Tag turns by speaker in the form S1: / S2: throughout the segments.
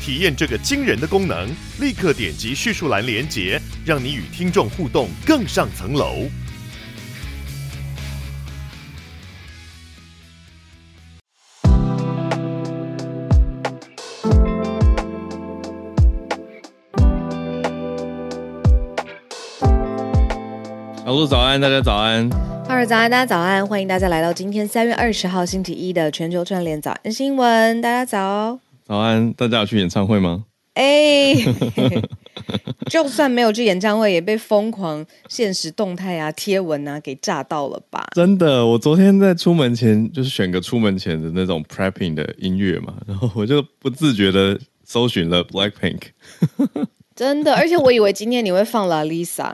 S1: 体验这个惊人的功能，立刻点击叙述栏连接，让你与听众互动更上层楼。
S2: 小鹿早安，大家早安。
S3: 哈喽早安，大家早安。欢迎大家来到今天三月二十号星期一的全球串联早安新闻。大家早。
S2: 早安，大家有去演唱会吗？
S3: 哎，就算没有去演唱会，也被疯狂现实动态啊、贴文啊给炸到了吧？
S2: 真的，我昨天在出门前就是选个出门前的那种 prepping 的音乐嘛，然后我就不自觉的搜寻了 Blackpink。
S3: 真的，而且我以为今天你会放 La Lisa。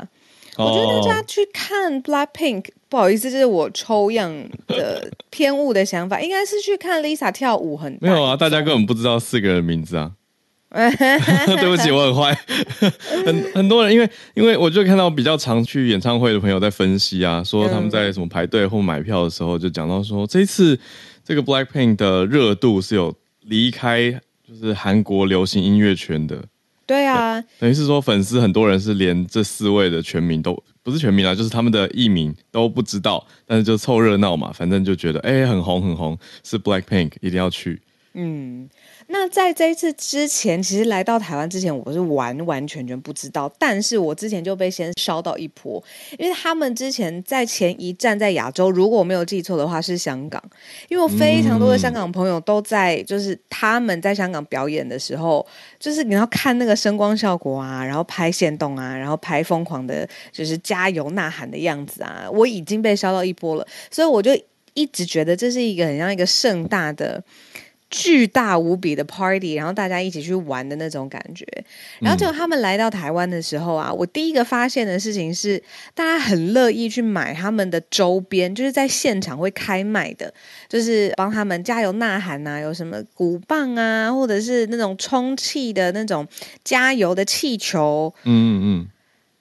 S3: 我觉得大家去看 Blackpink，不好意思，这是我抽样的偏误的想法，应该是去看 Lisa 跳舞很。
S2: 没有啊，大家根本不知道四个人名字啊。对不起，我很坏。很很多人因为因为我就看到比较常去演唱会的朋友在分析啊，说他们在什么排队或买票的时候，就讲到说这次这个 Blackpink 的热度是有离开就是韩国流行音乐圈的。
S3: 对啊，
S2: 等于是说粉丝很多人是连这四位的全名都不是全名啊，就是他们的艺名都不知道，但是就凑热闹嘛，反正就觉得哎很红很红，是 Blackpink 一定要去。嗯。
S3: 那在这一次之前，其实来到台湾之前，我是完完全全不知道。但是我之前就被先烧到一波，因为他们之前在前一站在亚洲，如果我没有记错的话是香港，因为我非常多的香港朋友都在，就是他们在香港表演的时候，就是你要看那个声光效果啊，然后拍现动啊，然后拍疯狂的，就是加油呐喊的样子啊，我已经被烧到一波了，所以我就一直觉得这是一个很像一个盛大的。巨大无比的 party，然后大家一起去玩的那种感觉。然后结果他们来到台湾的时候啊，我第一个发现的事情是，大家很乐意去买他们的周边，就是在现场会开卖的，就是帮他们加油呐喊啊，有什么鼓棒啊，或者是那种充气的那种加油的气球。嗯嗯嗯。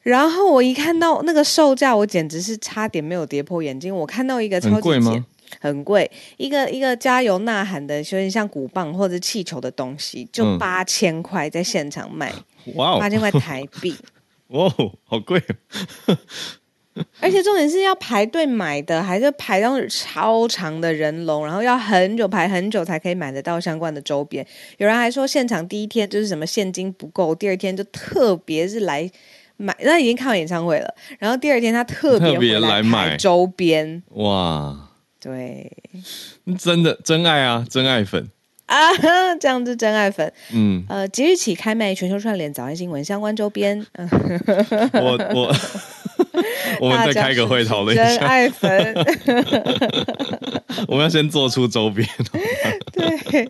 S3: 然后我一看到那个售价，我简直是差点没有跌破眼镜。我看到一个超级贵吗？很贵，一个一个加油呐喊的，有点像鼓棒或者气球的东西，就八千块在现场卖，哇、嗯，八千块台币，
S2: 哇，好贵！
S3: 而且重点是要排队买的，还是排到超长的人龙，然后要很久排很久才可以买得到相关的周边。有人还说现场第一天就是什么现金不够，第二天就特别是来买，那已经看完演唱会了，然后第二天他特别来买周边，哇。对，
S2: 真的真爱啊，真爱粉
S3: 啊，这样子真爱粉。嗯，呃，即日起开卖全球串联早安新闻相关周边。
S2: 我我 我们再开个会讨论一下。
S3: 真爱粉，
S2: 我们要先做出周边。
S3: 对，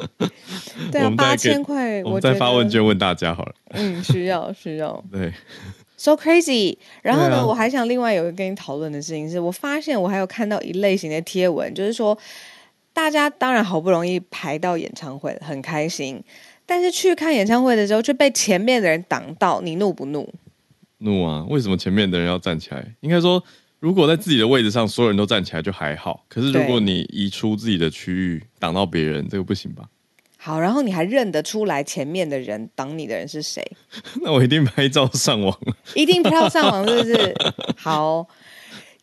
S3: 对啊，八千块，
S2: 我们再发问卷问大家好了。
S3: 嗯，需要需要。
S2: 对。
S3: So crazy！然后呢，啊、我还想另外有一个跟你讨论的事情是，我发现我还有看到一类型的贴文，就是说，大家当然好不容易排到演唱会了，很开心，但是去看演唱会的时候却被前面的人挡到，你怒不怒？
S2: 怒啊！为什么前面的人要站起来？应该说，如果在自己的位置上，所有人都站起来就还好，可是如果你移出自己的区域挡到别人，这个不行吧？
S3: 好，然后你还认得出来前面的人挡你的人是谁？
S2: 那我一定拍照上网，
S3: 一定拍照上网，是不是？好，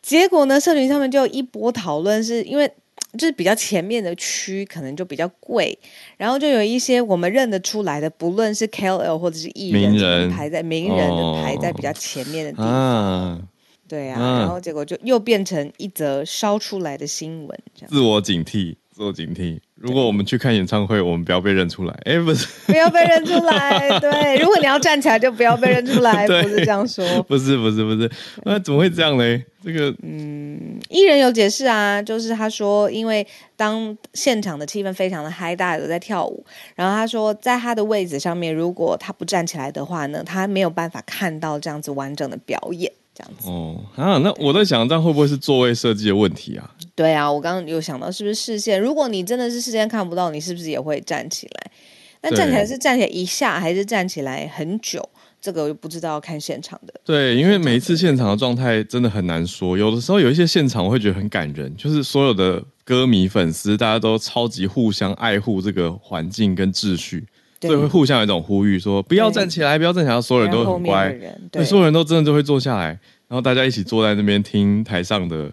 S3: 结果呢，社群上面就一波讨论，是因为就是比较前面的区可能就比较贵，然后就有一些我们认得出来的，不论是 KOL 或者是艺人，人排在名人的排在比较前面的地方，啊对啊，啊然后结果就又变成一则烧出来的新闻，这样
S2: 自我警惕。做警惕。如果我们去看演唱会，我们不要被认出来。哎，不是，
S3: 不要被认出来。对，如果你要站起来，就不要被认出来。不是这样说。
S2: 不是，不是，不是。那怎么会这样呢？这个，
S3: 嗯，艺人有解释啊，就是他说，因为当现场的气氛非常的嗨，大家都在跳舞，然后他说，在他的位置上面，如果他不站起来的话呢，他没有办法看到这样子完整的表演。这样子
S2: 哦啊，那我在想，这样会不会是座位设计的问题啊？
S3: 对啊，我刚刚有想到，是不是视线？如果你真的是视线看不到，你是不是也会站起来？那站起来是站起来一下，还是站起来很久？这个我就不知道，看现场的。
S2: 对，因为每一次现场的状态真的很难说。有的时候有一些现场我会觉得很感人，就是所有的歌迷粉丝大家都超级互相爱护这个环境跟秩序。所以会互相有一种呼吁，说不要站起来，不要站起来，所有人都很乖，对，所有人都真的就会坐下来，然后大家一起坐在那边听台上的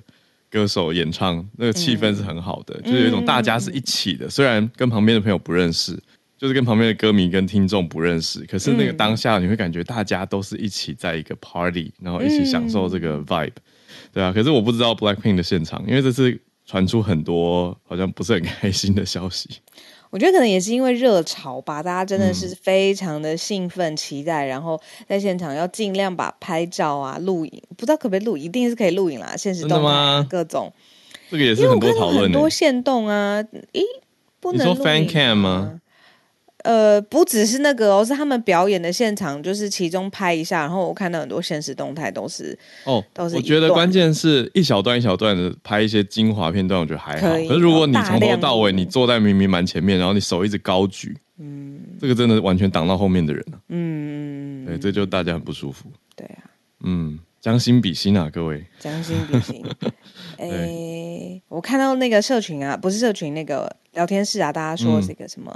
S2: 歌手演唱，那个气氛是很好的，嗯、就是有一种大家是一起的，虽然跟旁边的朋友不认识，就是跟旁边的歌迷跟听众不认识，可是那个当下你会感觉大家都是一起在一个 party，然后一起享受这个 vibe，对啊。可是我不知道 Blackpink 的现场，因为这次传出很多好像不是很开心的消息。
S3: 我觉得可能也是因为热潮吧，大家真的是非常的兴奋、期待，嗯、然后在现场要尽量把拍照啊、录影，不知道可不可以录，一定是可以录影啦。现实动态各种，
S2: 这个也是很多讨论，
S3: 很多限动啊，咦，不能
S2: 录说 fan cam 吗？
S3: 呃，不只是那个哦，是他们表演的现场，就是其中拍一下，然后我看到很多现实动态都是
S2: 哦，都是。我觉得关键是一小段一小段的拍一些精华片段，我觉得还好。可，可是如果你从头到尾你坐在明明蛮前面，然后你手一直高举，嗯，这个真的完全挡到后面的人了。嗯，对，这就大家很不舒服。
S3: 对啊，
S2: 嗯。将心比心啊，各位！
S3: 将心比心。哎、欸，我看到那个社群啊，不是社群，那个聊天室啊，大家说这个什么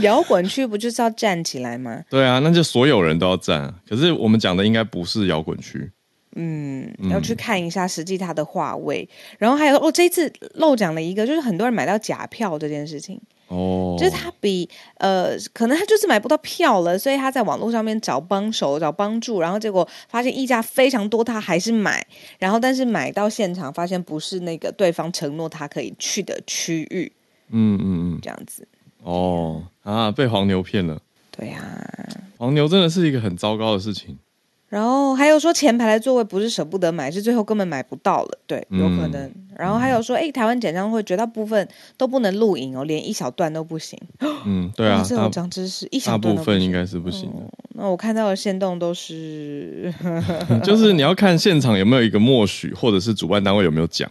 S3: 摇滚区不就是要站起来吗？
S2: 对啊，那就所有人都要站。可是我们讲的应该不是摇滚区。
S3: 嗯，要去看一下实际它的话位。嗯、然后还有哦，这一次漏讲了一个，就是很多人买到假票这件事情。哦，就是他比呃，可能他就是买不到票了，所以他在网络上面找帮手、找帮助，然后结果发现溢价非常多，他还是买，然后但是买到现场发现不是那个对方承诺他可以去的区域，嗯嗯嗯，这样子。
S2: 哦啊，被黄牛骗了。
S3: 对呀、啊，
S2: 黄牛真的是一个很糟糕的事情。
S3: 然后还有说前排的座位不是舍不得买，是最后根本买不到了，对，有可能。嗯、然后还有说，哎，台湾演唱会绝大部分都不能录影哦，连一小段都不行。
S2: 嗯，对啊，
S3: 这种长知识，一小
S2: 部分应该是不行
S3: 那我看到的限动都是，
S2: 就是你要看现场有没有一个默许，或者是主办单位有没有讲。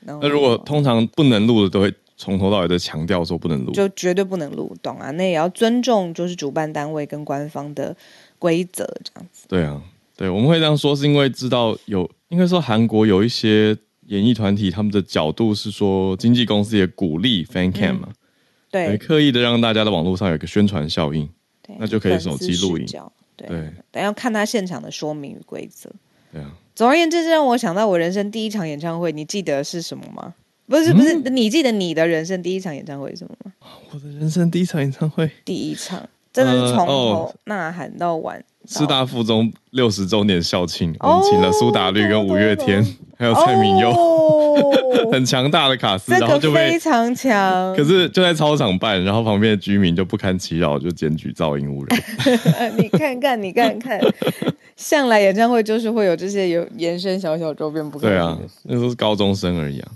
S2: 那、哦、如果通常不能录的，都会从头到尾的强调说不能录，
S3: 就绝对不能录，懂啊？那也要尊重，就是主办单位跟官方的规则，这样子。
S2: 对啊。对，我们会这样说，是因为知道有，应该说韩国有一些演艺团体，他们的角度是说，经纪公司也鼓励 fan cam 嘛，嗯、对，刻意的让大家的网络上有一个宣传效应，对那就可以手机录影，
S3: 对，对等要看他现场的说明与规则。
S2: 对啊，
S3: 总而言之，这让我想到我人生第一场演唱会，你记得是什么吗？不是不是，嗯、你记得你的人生第一场演唱会是什么吗？
S2: 我的人生第一场演唱会，
S3: 第一场。真的是从头呐喊到晚。
S2: 师大附中六十周年校庆，我们请了苏打绿跟五月天，还有蔡明佑，很强大的卡司，然后就
S3: 非常强。
S2: 可是就在操场办，然后旁边的居民就不堪其扰，就检举噪音污染。
S3: 你看看，你看看，向来演唱会就是会有这些有延伸小小周边不？
S2: 对啊，那时候是高中生而已啊。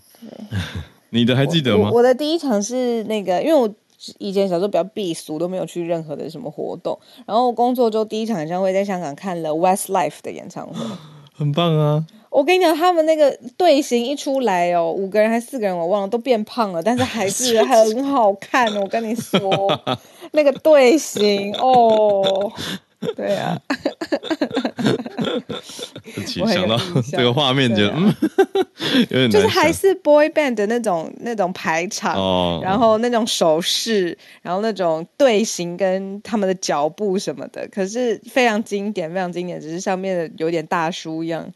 S2: 你的还记得吗？
S3: 我的第一场是那个，因为我。以前小时候比较避俗，都没有去任何的什么活动。然后工作之后第一场演唱会在香港看了 Westlife 的演唱会，
S2: 很棒啊！
S3: 我跟你讲，他们那个队形一出来哦，五个人还是四个人我忘了，都变胖了，但是还是 很好看。我跟你说，那个队形哦。对啊，
S2: 想到这个画面就、啊、嗯，有点
S3: 就是还是 boy band 的那种那种排场，哦、然后那种手势，然后那种队形跟他们的脚步什么的，可是非常经典，非常经典，只是上面的有点大叔一样。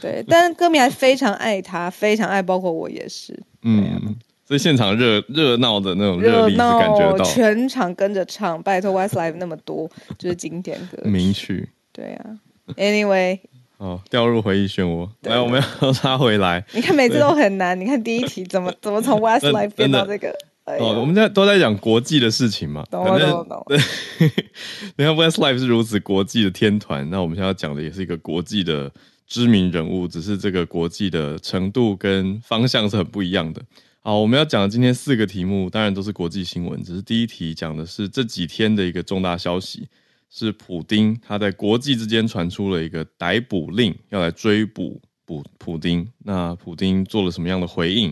S3: 对，但是歌迷还非常爱他，非常爱，包括我也是。嗯。
S2: 所以现场热热闹的那种热力是感觉到，
S3: 全场跟着唱，拜托 Westlife 那么多，就是经典歌
S2: 名曲。
S3: 对啊，Anyway，
S2: 哦，掉入回忆漩涡。来，我们要拉回来。
S3: 你看每次都很难。你看第一题怎么 怎么从 Westlife 变到这个？
S2: 哦，我们现在都在讲国际的事情嘛。
S3: 懂了懂了懂了。对，
S2: 你看 Westlife 是如此国际的天团，那我们现在要讲的也是一个国际的知名人物，只是这个国际的程度跟方向是很不一样的。好，我们要讲的今天四个题目，当然都是国际新闻，只是第一题讲的是这几天的一个重大消息。是普丁，他在国际之间传出了一个逮捕令，要来追捕普普丁。那普丁做了什么样的回应？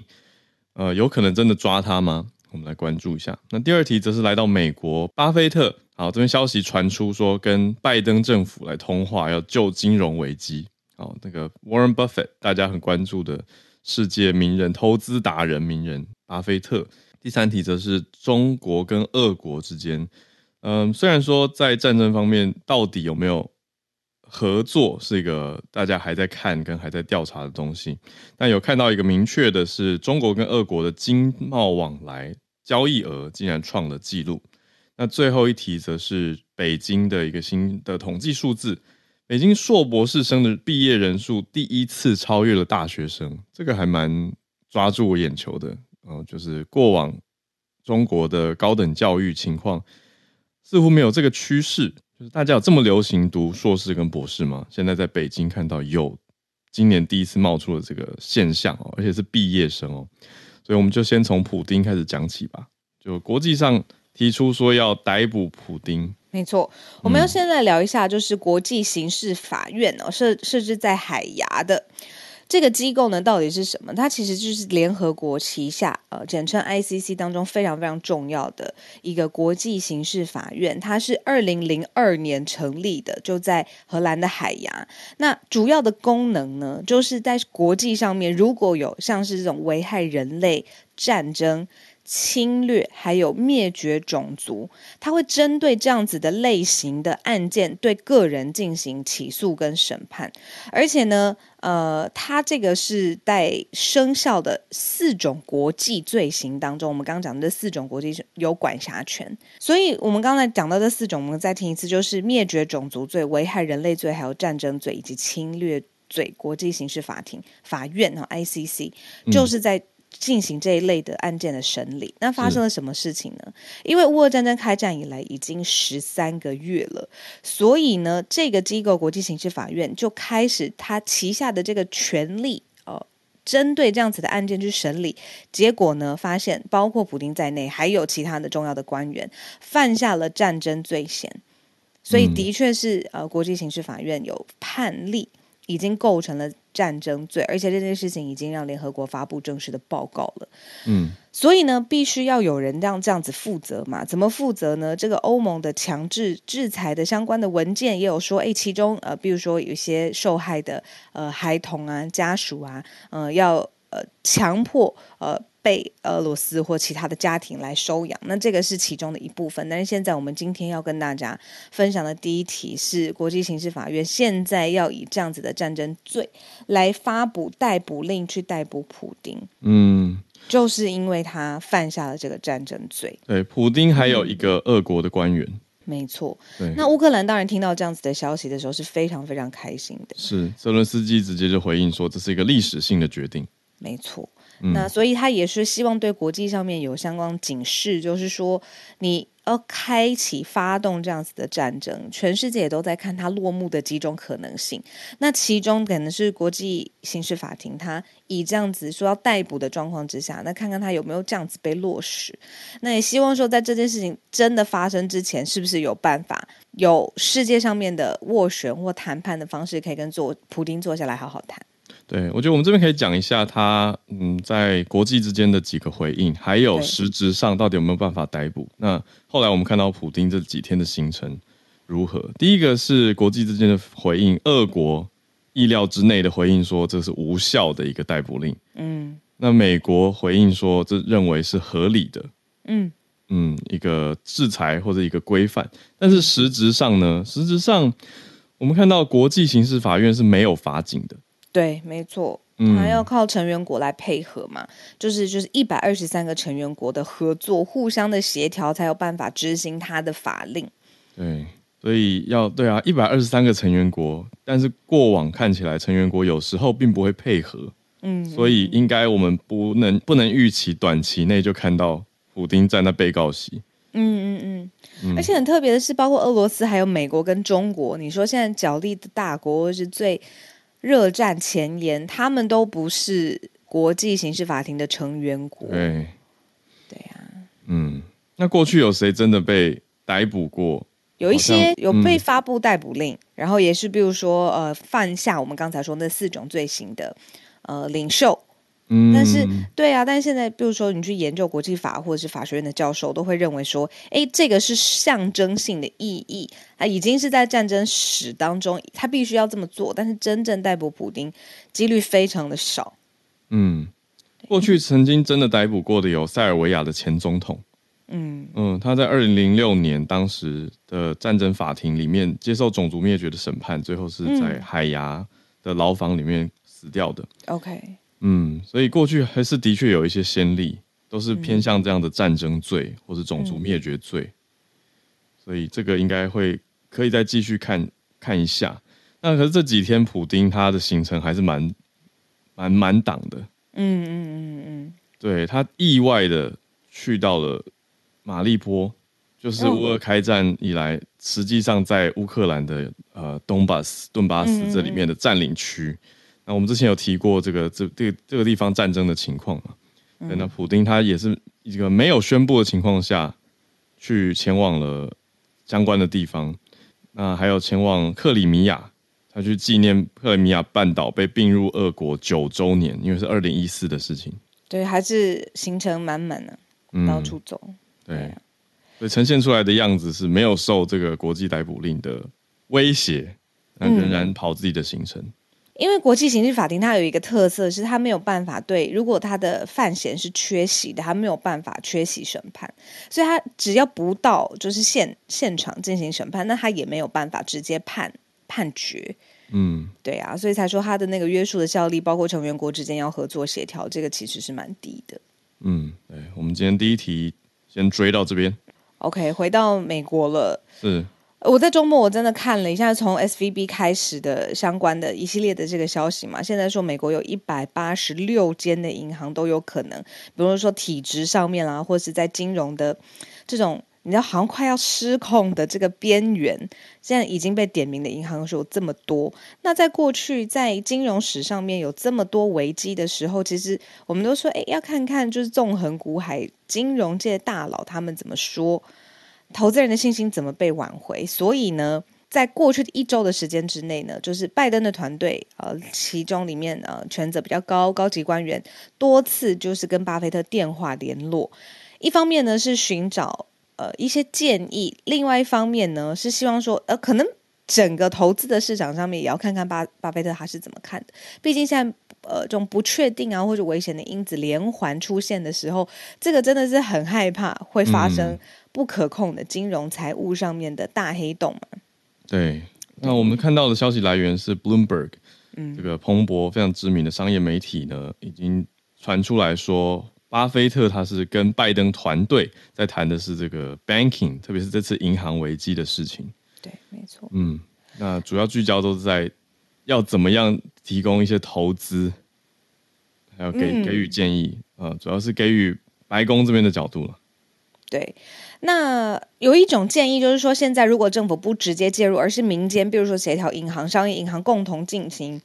S2: 呃，有可能真的抓他吗？我们来关注一下。那第二题则是来到美国，巴菲特，好，这边消息传出说跟拜登政府来通话，要救金融危机。好，那个 Warren Buffett，大家很关注的世界名人、投资达人名人巴菲特。第三题则是中国跟俄国之间。嗯，虽然说在战争方面到底有没有合作是一个大家还在看跟还在调查的东西，但有看到一个明确的是，中国跟俄国的经贸往来交易额竟然创了纪录。那最后一题则是北京的一个新的统计数字，北京硕博士生的毕业人数第一次超越了大学生，这个还蛮抓住我眼球的。嗯，就是过往中国的高等教育情况。似乎没有这个趋势，就是大家有这么流行读硕士跟博士吗？现在在北京看到有今年第一次冒出了这个现象哦，而且是毕业生哦，所以我们就先从普丁开始讲起吧。就国际上提出说要逮捕普丁，
S3: 没错，我们要现在聊一下，就是国际刑事法院哦，设设置在海牙的。这个机构呢，到底是什么？它其实就是联合国旗下，呃，简称 ICC 当中非常非常重要的一个国际刑事法院。它是二零零二年成立的，就在荷兰的海牙。那主要的功能呢，就是在国际上面，如果有像是这种危害人类、战争。侵略还有灭绝种族，他会针对这样子的类型的案件，对个人进行起诉跟审判，而且呢，呃，他这个是带生效的四种国际罪行当中，我们刚刚讲的这四种国际有管辖权，所以我们刚才讲到这四种，我们再听一次，就是灭绝种族罪、危害人类罪、还有战争罪以及侵略罪，国际刑事法庭法院哈 ICC 就是在。进行这一类的案件的审理，那发生了什么事情呢？因为乌俄战争开战以来已经十三个月了，所以呢，这个机构国际刑事法院就开始他旗下的这个权力，呃，针对这样子的案件去审理。结果呢，发现包括普丁在内，还有其他的重要的官员犯下了战争罪嫌，所以的确是呃，国际刑事法院有判例。已经构成了战争罪，而且这件事情已经让联合国发布正式的报告了。嗯，所以呢，必须要有人让这样子负责嘛？怎么负责呢？这个欧盟的强制制裁的相关的文件也有说，诶，其中呃，比如说有一些受害的呃孩童啊、家属啊，呃，要呃强迫呃。被俄罗斯或其他的家庭来收养，那这个是其中的一部分。但是现在我们今天要跟大家分享的第一题是，国际刑事法院现在要以这样子的战争罪来发布逮捕令去逮捕普丁。嗯，就是因为他犯下了这个战争罪。
S2: 对，普丁还有一个俄国的官员。嗯，
S3: 没错。对，那乌克兰当然听到这样子的消息的时候是非常非常开心的。
S2: 是，泽伦斯基直接就回应说，这是一个历史性的决定。
S3: 没错。那所以他也是希望对国际上面有相关警示，就是说你要开启发动这样子的战争，全世界也都在看它落幕的几种可能性。那其中可能是国际刑事法庭，他以这样子说要逮捕的状况之下，那看看他有没有这样子被落实。那也希望说，在这件事情真的发生之前，是不是有办法有世界上面的斡旋或谈判的方式，可以跟坐普丁坐下来好好谈。
S2: 对，我觉得我们这边可以讲一下他，嗯，在国际之间的几个回应，还有实质上到底有没有办法逮捕。那后来我们看到普丁这几天的行程如何？第一个是国际之间的回应，俄国意料之内的回应说这是无效的一个逮捕令。嗯，那美国回应说这认为是合理的。嗯嗯，一个制裁或者一个规范。但是实质上呢，实质上我们看到国际刑事法院是没有法警的。
S3: 对，没错，他要靠成员国来配合嘛，嗯、就是就是一百二十三个成员国的合作，互相的协调，才有办法执行他的法令。
S2: 对，所以要对啊，一百二十三个成员国，但是过往看起来成员国有时候并不会配合，嗯，所以应该我们不能不能预期短期内就看到普丁站在被告席。嗯嗯
S3: 嗯，嗯，而且很特别的是，包括俄罗斯、还有美国跟中国，你说现在角力的大国是最热战前沿，他们都不是国际刑事法庭的成员国。
S2: 对，
S3: 对呀、啊，
S2: 嗯，那过去有谁真的被逮捕过？
S3: 有一些有被发布逮捕令，嗯、然后也是比如说呃犯下我们刚才说那四种罪行的呃领袖。嗯，但是对啊，但是现在，比如说你去研究国际法或者是法学院的教授，都会认为说，哎，这个是象征性的意义，它已经是在战争史当中，他必须要这么做，但是真正逮捕普丁几率非常的少。
S2: 嗯，过去曾经真的逮捕过的有塞尔维亚的前总统，嗯嗯，他在二零零六年当时的战争法庭里面接受种族灭绝的审判，最后是在海牙的牢房里面死掉的。
S3: 嗯、OK。
S2: 嗯，所以过去还是的确有一些先例，都是偏向这样的战争罪或是种族灭绝罪，嗯、所以这个应该会可以再继续看看一下。那可是这几天普丁他的行程还是蛮蛮满档的，嗯嗯嗯嗯，对，他意外的去到了马利波，就是乌俄开战以来，实际上在乌克兰的呃东巴斯顿巴斯这里面的占领区。嗯那我们之前有提过这个这这个这个地方战争的情况嘛？嗯、那普丁他也是一个没有宣布的情况下去前往了相关的地方。那还有前往克里米亚，他去纪念克里米亚半岛被并入俄国九周年，因为是二零一四的事情。
S3: 对，还是行程满满的，到处走。嗯、
S2: 对，对啊、所以呈现出来的样子是没有受这个国际逮捕令的威胁，那仍然跑自己的行程。嗯
S3: 因为国际刑事法庭它有一个特色，是它没有办法对，如果他的犯嫌是缺席的，它没有办法缺席审判，所以他只要不到就是现现场进行审判，那他也没有办法直接判判决。嗯，对啊，所以才说他的那个约束的效力，包括成员国之间要合作协调，这个其实是蛮低的。
S2: 嗯，对，我们今天第一题先追到这边。
S3: OK，回到美国了。
S2: 是。
S3: 我在周末我真的看了一下从 SVB 开始的相关的一系列的这个消息嘛，现在说美国有一百八十六间的银行都有可能，比如说体制上面啦，或是在金融的这种你知道好像快要失控的这个边缘，现在已经被点名的银行有这么多。那在过去在金融史上面有这么多危机的时候，其实我们都说，哎，要看看就是纵横股海金融界大佬他们怎么说。投资人的信心怎么被挽回？所以呢，在过去的一周的时间之内呢，就是拜登的团队，呃，其中里面呃权责比较高高级官员多次就是跟巴菲特电话联络，一方面呢是寻找呃一些建议，另外一方面呢是希望说，呃，可能整个投资的市场上面也要看看巴巴菲特他是怎么看的。毕竟现在呃这种不确定啊或者危险的因子连环出现的时候，这个真的是很害怕会发生。嗯不可控的金融财务上面的大黑洞嘛？
S2: 对，那我们看到的消息来源是 Bloomberg，嗯，这个彭博非常知名的商业媒体呢，已经传出来说，巴菲特他是跟拜登团队在谈的是这个 banking，特别是这次银行危机的事情。
S3: 对，没错。
S2: 嗯，那主要聚焦都是在要怎么样提供一些投资，还有给给予建议啊、主要是给予白宫这边的角度了。
S3: 对。那有一种建议，就是说，现在如果政府不直接介入，而是民间，比如说协调银行、商业银行共同进行。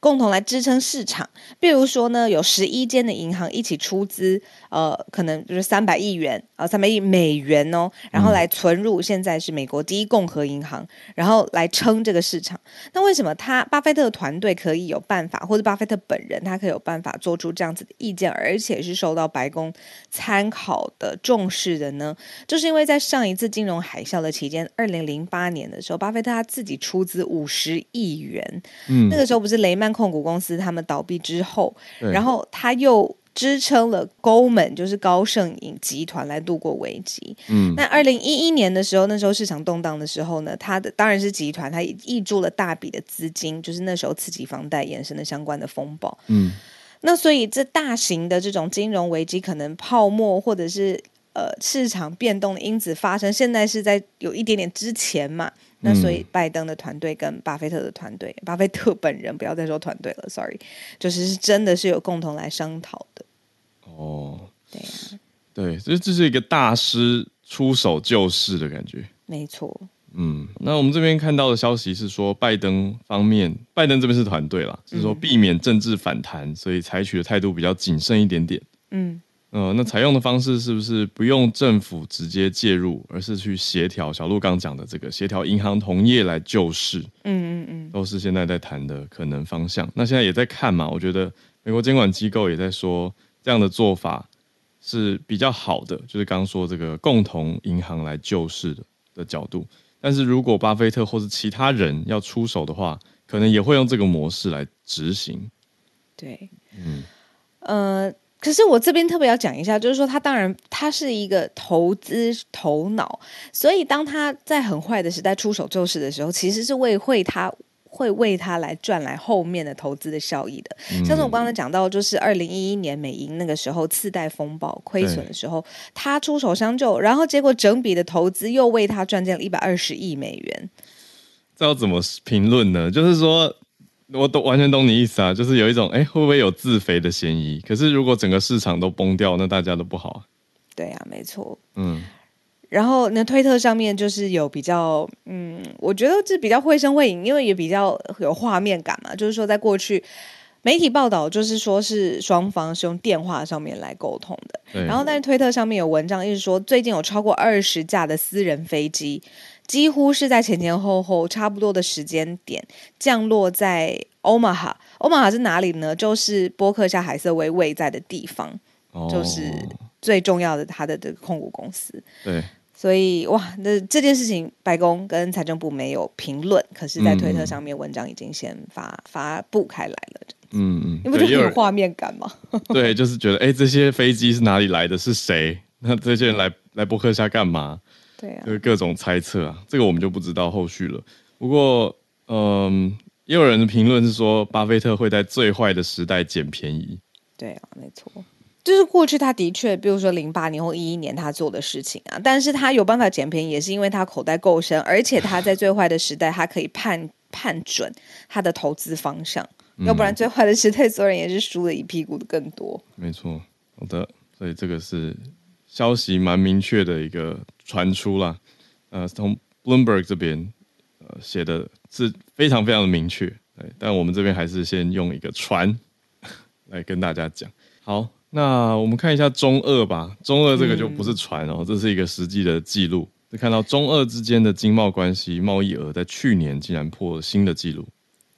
S3: 共同来支撑市场，比如说呢，有十一间的银行一起出资，呃，可能就是三百亿元啊，三百亿美元哦，然后来存入现在是美国第一共和银行，然后来撑这个市场。那为什么他巴菲特的团队可以有办法，或者巴菲特本人他可以有办法做出这样子的意见，而且是受到白宫参考的重视的呢？就是因为在上一次金融海啸的期间，二零零八年的时候，巴菲特他自己出资五十亿元，嗯，那个时候不是雷曼。控股公司他们倒闭之后，然后他又支撑了 Goldman，就是高盛影集团来度过危机。嗯，那二零一一年的时候，那时候市场动荡的时候呢，它的当然是集团，他挹注了大笔的资金，就是那时候刺激房贷衍生的相关的风暴。嗯，那所以这大型的这种金融危机，可能泡沫或者是呃市场变动的因子发生，现在是在有一点点之前嘛。那所以拜登的团队跟巴菲特的团队，嗯、巴菲特本人不要再说团队了，sorry，就是是真的是有共同来商讨的。
S2: 哦，
S3: 对呀、啊，
S2: 对，这这是一个大师出手救市的感觉。
S3: 没错。
S2: 嗯，那我们这边看到的消息是说，拜登方面，拜登这边是团队啦，是说避免政治反弹，嗯、所以采取的态度比较谨慎一点点。
S3: 嗯，
S2: 呃，那采用的方式是不是不用政府直接介入，而是去协调？小鹿刚讲的这个协调银行同业来救市。
S3: 嗯嗯嗯，
S2: 都是现在在谈的可能方向。那现在也在看嘛，我觉得美国监管机构也在说，这样的做法是比较好的，就是刚刚说这个共同银行来救市的的角度。但是如果巴菲特或是其他人要出手的话，可能也会用这个模式来执行。
S3: 对，
S2: 嗯，
S3: 呃，可是我这边特别要讲一下，就是说他当然他是一个投资头脑，所以当他在很坏的时代出手救市的时候，其实是为会他。会为他来赚来后面的投资的效益的，嗯、像是我刚才讲到，就是二零一一年美银那个时候次贷风暴亏损的时候，他出手相救，然后结果整笔的投资又为他赚进了一百二十亿美元。
S2: 这要怎么评论呢？就是说，我都完全懂你意思啊，就是有一种哎，会不会有自肥的嫌疑？可是如果整个市场都崩掉，那大家都不好啊。
S3: 对啊，没错。
S2: 嗯。
S3: 然后那推特上面就是有比较，嗯，我觉得这比较绘声绘影，因为也比较有画面感嘛。就是说，在过去媒体报道，就是说是双方是用电话上面来沟通的。然后，但是推特上面有文章一直说，最近有超过二十架的私人飞机，几乎是在前前后后差不多的时间点降落在欧马哈。欧马哈是哪里呢？就是波克夏海瑟薇位在的地方，
S2: 哦、
S3: 就是最重要的他的这个控股公司。
S2: 对。
S3: 所以哇，那这件事情白宫跟财政部没有评论，可是，在推特上面文章已经先发、嗯、发布开来了。
S2: 嗯嗯，
S3: 你不觉得很有画面感吗？
S2: 对，就是觉得哎，这些飞机是哪里来的？是谁？那这些人来来博客下干嘛？
S3: 对啊，
S2: 就是各种猜测啊，这个我们就不知道后续了。不过，嗯，也有人的评论是说，巴菲特会在最坏的时代捡便宜。
S3: 对啊，没错。就是过去他的确，比如说零八年或一一年他做的事情啊，但是他有办法捡便宜，也是因为他口袋够深，而且他在最坏的时代，他可以判判准他的投资方向，嗯、要不然最坏的时代，所有人也是输了一屁股的更多。
S2: 没错，好的，所以这个是消息蛮明确的一个传出啦，呃，从 Bloomberg 这边呃写的是非常非常的明确，对，但我们这边还是先用一个传 来跟大家讲，好。那我们看一下中俄吧，中俄这个就不是传哦，嗯、这是一个实际的记录。就看到中俄之间的经贸关系贸易额在去年竟然破了新的记录。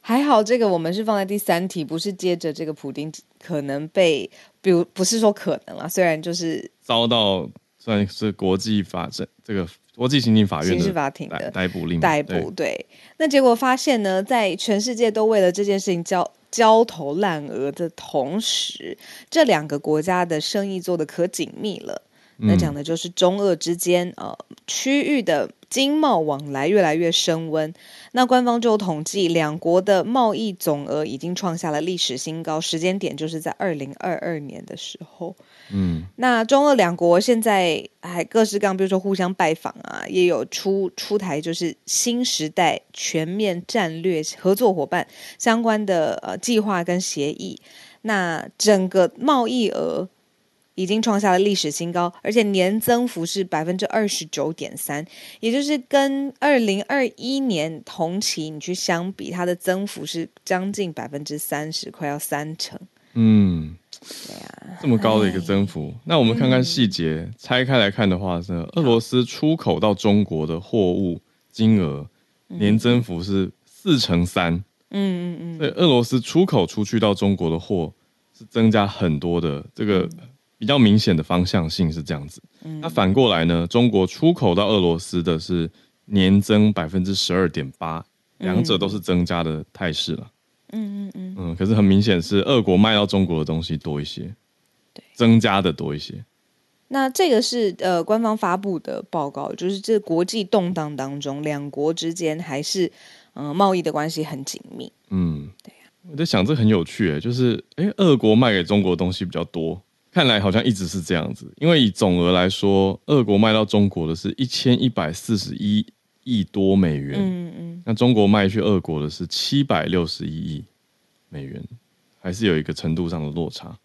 S3: 还好这个我们是放在第三题，不是接着这个普丁可能被，比如不是说可能啦，虽然就是
S2: 遭到算是国际法这这个国际刑警法院的
S3: 刑事法庭的
S2: 逮捕令
S3: 逮捕。对，对，那结果发现呢，在全世界都为了这件事情交。焦头烂额的同时，这两个国家的生意做得可紧密了。嗯、那讲的就是中俄之间呃区域的经贸往来越来越升温。那官方就统计，两国的贸易总额已经创下了历史新高，时间点就是在二零二二年的时候。
S2: 嗯，
S3: 那中俄两国现在还各式各样，比如说互相拜访啊，也有出出台就是新时代全面战略合作伙伴相关的呃计划跟协议。那整个贸易额已经创下了历史新高，而且年增幅是百分之二十九点三，也就是跟二零二一年同期你去相比，它的增幅是将近百分之三十，快要三成。
S2: 嗯。
S3: 对啊，
S2: 这么高的一个增幅，那我们看看细节，嗯、拆开来看的话，是俄罗斯出口到中国的货物金额年增幅是四成三。嗯嗯嗯，所以俄罗斯出口出去到中国的货是增加很多的，这个比较明显的方向性是这样子。嗯、那反过来呢，中国出口到俄罗斯的是年增百分之十二点八，两者都是增加的态势了。
S3: 嗯嗯嗯
S2: 嗯，可是很明显是俄国卖到中国的东西多一些，
S3: 对，
S2: 增加的多一些。
S3: 那这个是呃官方发布的报告，就是这国际动荡当中，两国之间还是嗯、呃、贸易的关系很紧密。
S2: 嗯，
S3: 对呀、啊，
S2: 我在想这很有趣诶，就是诶俄国卖给中国的东西比较多，看来好像一直是这样子，因为以总额来说，俄国卖到中国的是一千一百四十一亿多美元，嗯嗯，那中国卖去俄国的是七百六十一亿美元，还是有一个程度上的落差。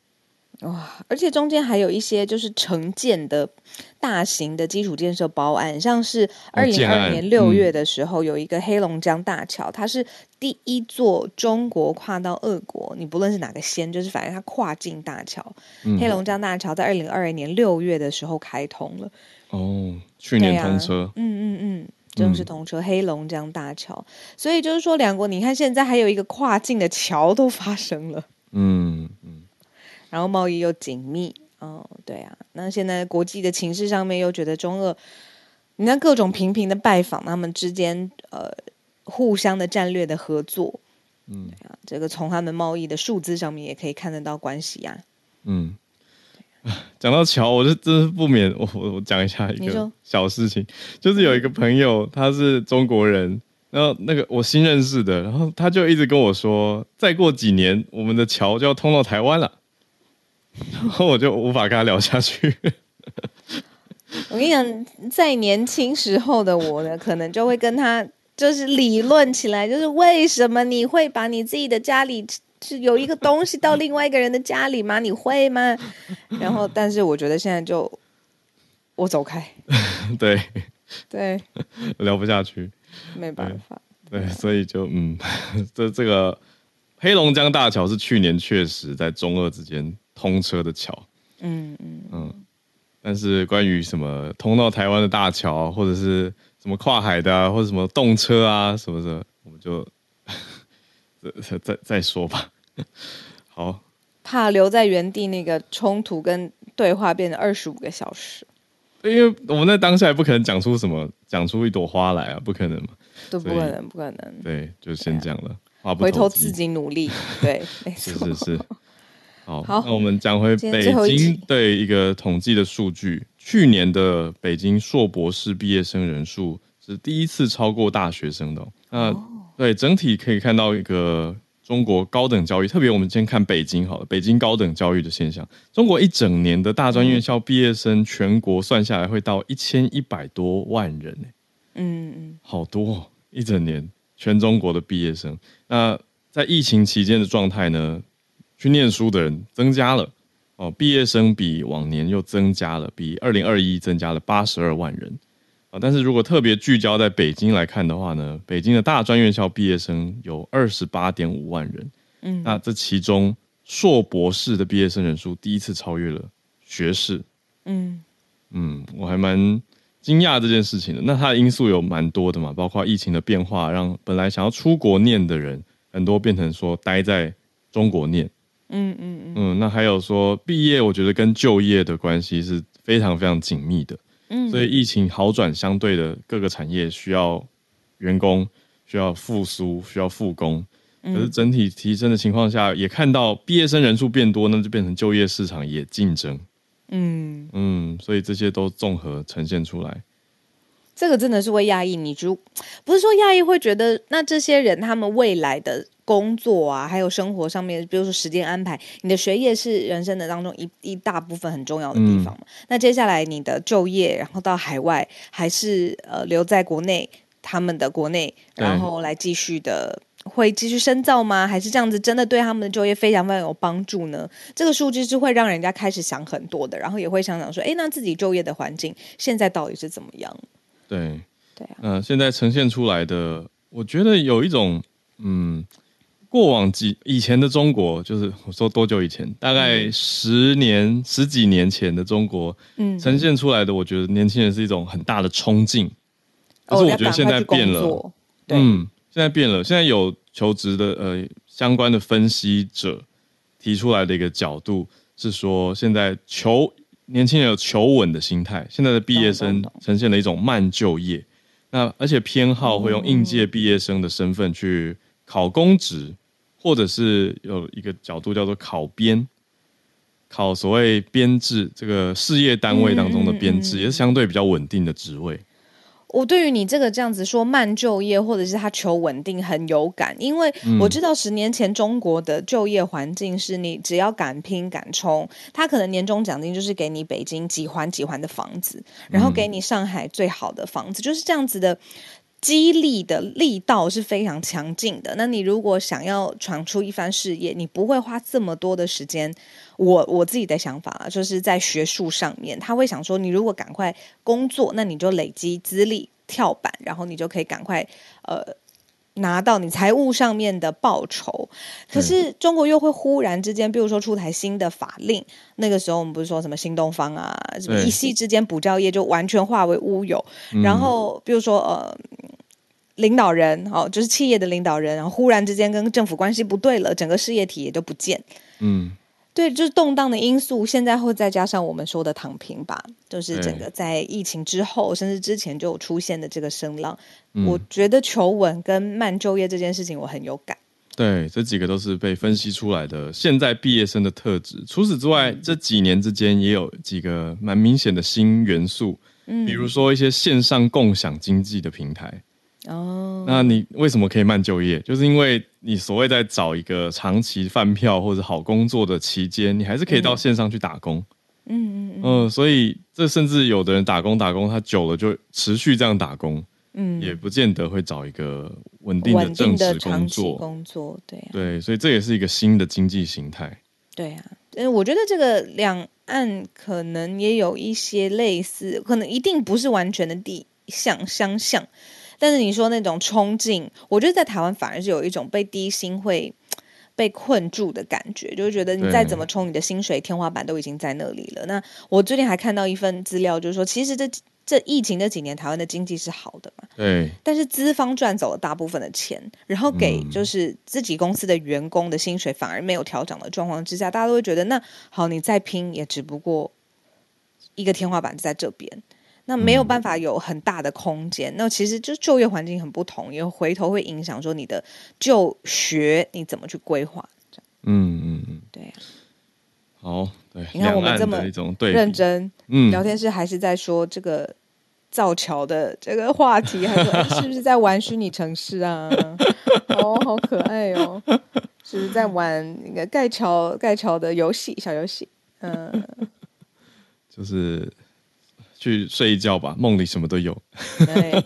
S3: 哇！而且中间还有一些就是承建的大型的基础建设包案，像是二零二二年六月的时候，有一个黑龙江大桥，它是第一座中国跨到俄国，你不论是哪个先，就是反正它跨境大桥。黑龙江大桥在二零二二年六月的时候开通了。
S2: 哦，去年通车。
S3: 嗯嗯嗯，正式通车，黑龙江大桥。所以就是说，两国你看现在还有一个跨境的桥都发生了。嗯嗯。然后贸易又紧密，哦，对啊，那现在国际的情势上面又觉得中俄，你看各种频频的拜访，他们之间呃互相的战略的合作，嗯，啊，这个从他们贸易的数字上面也可以看得到关系呀，啊，
S2: 嗯，讲到桥，我就真是不免我我我讲一下一个小事情，就是有一个朋友他是中国人，然后那个我新认识的，然后他就一直跟我说，再过几年我们的桥就要通到台湾了。然后我就无法跟他聊下去。
S3: 我跟你讲，在年轻时候的我呢，可能就会跟他就是理论起来，就是为什么你会把你自己的家里是有一个东西到另外一个人的家里吗？你会吗？然后，但是我觉得现在就我走开。
S2: 对
S3: 对，
S2: 聊不下去，
S3: 没办法。
S2: 对，对，所以就嗯，这这个黑龙江大桥是去年确实在中俄之间。通车的桥，嗯嗯嗯，但是关于什么通到台湾的大桥，或者是什么跨海的啊，或者什么动车啊什么的，我们就 再再再说吧。好，
S3: 怕留在原地那个冲突跟对话变成二十五个小时，
S2: 因为我们在当下也不可能讲出什么，讲出一朵花来啊，不可能嘛，
S3: 都不可能，不可能。
S2: 对，就先讲了，
S3: 话不投，回头自己努力。对，没 错，
S2: 是是是。好，那我们讲回北京对一个统计的数据，去年的北京硕博士毕业生人数是第一次超过大学生的。那对整体可以看到一个中国高等教育，特别我们先看北京好了，北京高等教育的现象，中国一整年的大专院校毕业生全国算下来会到一千一百多万人，嗯嗯，好多，一整年全中国的毕业生。那在疫情期间的状态呢？去念书的人增加了哦，毕业生比往年又增加了，比二零二一增加了八十二万人啊。但是如果特别聚焦在北京来看的话呢，北京的大专院校毕业生有二十八点五万人，嗯，那这其中硕博士的毕业生人数第一次超越了学士，嗯嗯，我还蛮惊讶这件事情的。那它的因素有蛮多的嘛，包括疫情的变化，让本来想要出国念的人很多变成说待在中国念。嗯嗯嗯，嗯，那还有说毕业，我觉得跟就业的关系是非常非常紧密的。嗯，所以疫情好转，相对的各个产业需要员工，需要复苏，需要复工。可是整体提升的情况下，也看到毕业生人数变多，那就变成就业市场也竞争。嗯嗯，所以这些都综合呈现出来。
S3: 这个真的是会压抑你，就不是说压抑会觉得那这些人他们未来的。工作啊，还有生活上面，比如说时间安排，你的学业是人生的当中一一大部分很重要的地方嘛。嗯、那接下来你的就业，然后到海外，还是呃留在国内，他们的国内，然后来继续的会继续深造吗？还是这样子真的对他们的就业非常非常有帮助呢？这个数据是会让人家开始想很多的，然后也会想想说，哎，那自己就业的环境现在到底是怎么样？
S2: 对
S3: 对啊，
S2: 嗯、呃，现在呈现出来的，我觉得有一种嗯。过往几以前的中国，就是我说多久以前，大概十年、嗯、十几年前的中国，嗯，呈现出来的，我觉得年轻人是一种很大的冲劲。可是我觉得现在变了，哦、嗯，现在变了。现在有求职的呃相关的分析者提出来的一个角度是说，现在求年轻人有求稳的心态。现在的毕业生呈现了一种慢就业，那而且偏好会用应届毕业生的身份去考公职。或者是有一个角度叫做考编，考所谓编制，这个事业单位当中的编制，嗯嗯嗯，也是相对比较稳定的职位。
S3: 我对于你这个这样子说慢就业，或者是他求稳定很有感，因为我知道十年前中国的就业环境是你只要敢拼敢冲，他可能年终奖金就是给你北京几环几环的房子，然后给你上海最好的房子，就是这样子的。激励的力道是非常强劲的。那你如果想要闯出一番事业，你不会花这么多的时间。我我自己的想法啊，就是在学术上面，他会想说，你如果赶快工作，那你就累积资历跳板，然后你就可以赶快呃拿到你财务上面的报酬。可是中国又会忽然之间，比如说出台新的法令，那个时候我们不是说什么新东方啊，什么一夕之间补教业就完全化为乌有。然后比如说呃。领导人哦，就是企业的领导人，然后忽然之间跟政府关系不对了，整个事业体也都不见。嗯，对，就是动荡的因素，现在会再加上我们说的躺平吧，就是整个在疫情之后，甚至之前就有出现的这个声浪。嗯，我觉得求稳跟慢就业这件事情，我很有感。
S2: 对，这几个都是被分析出来的现在毕业生的特质。除此之外，这几年之间也有几个蛮明显的新元素，嗯，比如说一些线上共享经济的平台。哦，那你为什么可以慢就业？就是因为你所谓在找一个长期饭票或者好工作的期间，你还是可以到线上去打工。嗯嗯嗯、呃，所以这甚至有的人打工打工，他久了就持续这样打工，嗯，也不见得会找一个稳定的正职工作。
S3: 工作对、啊、
S2: 对，所以这也是一个新的经济形态。
S3: 对啊，嗯，我觉得这个两岸可能也有一些类似，可能一定不是完全的地相相像。但是你说那种冲劲，我觉得在台湾反而是有一种被低薪会被困住的感觉，就是觉得你再怎么冲，你的薪水天花板都已经在那里了。那我最近还看到一份资料，就是说其实这这疫情这几年台湾的经济是好的嘛，
S2: 对。
S3: 但是资方赚走了大部分的钱，然后给就是自己公司的员工的薪水反而没有调整的状况之下，大家都会觉得那好，你再拼也只不过一个天花板在这边。那没有办法有很大的空间，嗯、那其实就就业环境很不同，也回头会影响说你的就学你怎么去规划。
S2: 嗯嗯嗯，
S3: 对、啊。
S2: 好，对。
S3: 你看我们这么认真，嗯，聊天室还是在说这个造桥的这个话题，还说是不是在玩虚拟城市啊？哦，好可爱哦，是不是在玩那个盖桥盖桥的游戏小游戏？嗯，
S2: 就是。去睡一觉吧，梦里什么都有。
S3: 对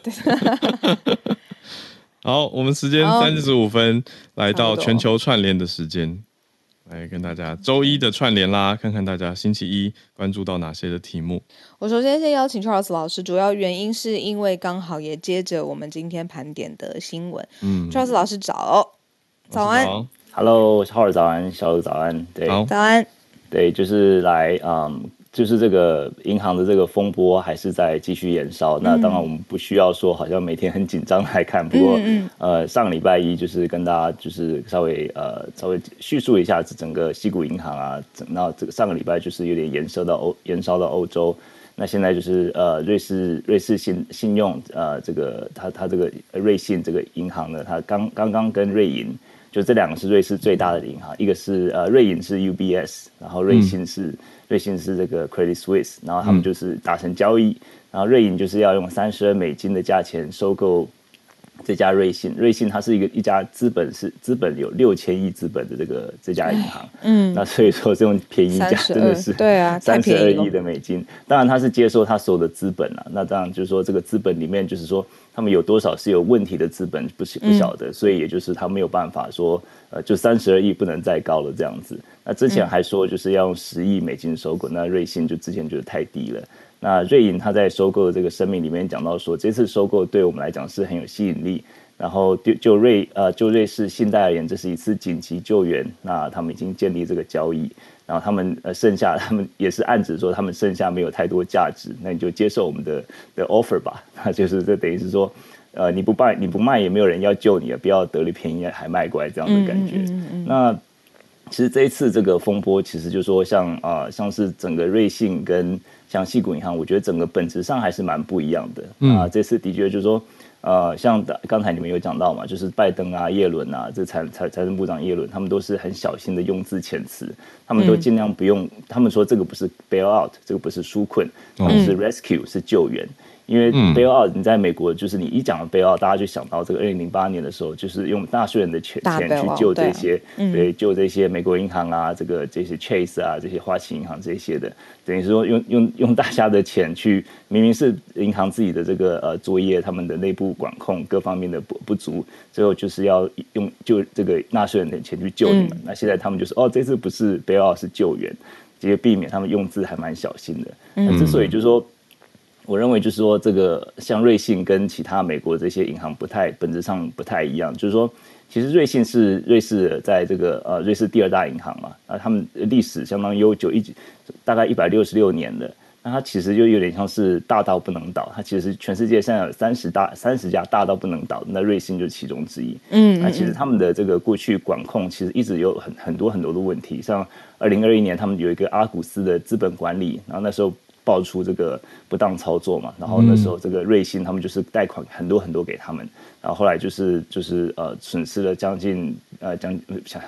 S2: 好，我们时间三十五分，来到全球串联的时间，来跟大家周一的串联啦，看看大家星期一关注到哪些的题目。
S3: 我首先先邀请 Charles 老师，主要原因是因为刚好也接着我们今天盘点的新闻。嗯，Charles 老师早，早安
S4: ，Hello，浩尔早安，小鲁早安，对，
S3: 早安，
S4: 对，就是来，嗯。就是这个银行的这个风波还是在继续延烧。那当然我们不需要说好像每天很紧张来看。不过呃，上个礼拜一就是跟大家就是稍微呃稍微叙述一下整个西谷银行啊。那这个上个礼拜就是有点延烧到欧延烧到欧洲。那现在就是呃瑞士瑞士信信用呃这个它它这个瑞信这个银行呢，它刚刚刚跟瑞银就这两个是瑞士最大的银行，一个是呃瑞银是 UBS，然后瑞信是。嗯瑞信是这个 Credit Suisse，然后他们就是达成交易，嗯、然后瑞银就是要用三十二美金的价钱收购这家瑞信。瑞信它是一个一家资本是资本有六千亿资本的这个这家银行，嗯，那所以说这种便宜价真的是
S3: 对啊，
S4: 三十二亿的美金。当然它是接受它所有的资本啊，那当然就是说这个资本里面就是说他们有多少是有问题的资本不不晓得，嗯、所以也就是他没有办法说呃就三十二亿不能再高了这样子。那之前还说就是要用十亿美金收购，那瑞信就之前觉得太低了。那瑞银他在收购的这个声明里面讲到说，这次收购对我们来讲是很有吸引力。然后就就瑞呃就瑞士信贷而言，这是一次紧急救援。那他们已经建立这个交易，然后他们呃剩下他们也是暗指说他们剩下没有太多价值，那你就接受我们的的 offer 吧。那就是这等于是说，呃你不卖你不卖也没有人要救你啊，不要得了便宜还卖乖这样的感觉。嗯嗯嗯那。其实这一次这个风波，其实就是说像啊、呃，像是整个瑞信跟像矽谷银行，我觉得整个本质上还是蛮不一样的。嗯、啊，这次的确就是说，呃，像刚才你们有讲到嘛，就是拜登啊、耶伦啊，这财财财政部长耶伦，他们都是很小心的用字遣词，他们都尽量不用，嗯、他们说这个不是 bail out，这个不是纾困，而是 rescue，是救援。因为 bailout 你在美国就是你一讲 bailout，大家就想到这个二零零八年的时候，就是用纳税人的钱钱去救这些，对，救这些美国银行啊，这个这些 Chase 啊，这些花旗银行这些的，等于说用用用大家的钱去，明明是银行自己的这个呃作业，他们的内部管控各方面的不不足，最后就是要用就这个纳税人的钱去救你们。嗯、那现在他们就是哦，这次不是 bailout 是救援。这些避免他们用字还蛮小心的。那之所以就是说，我认为就是说，这个像瑞信跟其他美国这些银行不太本质上不太一样。就是说，其实瑞信是瑞士在这个呃瑞士第二大银行嘛，啊，他们历史相当悠久，一大概一百六十六年的。那它其实就有点像是大到不能倒，它其实全世界现在有三十大三十家大到不能倒，那瑞信就是其中之一。嗯，那其实他们的这个过去管控其实一直有很很多很多的问题，像二零二一年他们有一个阿古斯的资本管理，然后那时候爆出这个不当操作嘛，然后那时候这个瑞信他们就是贷款很多很多给他们。然后后来就是就是呃损失了将近呃将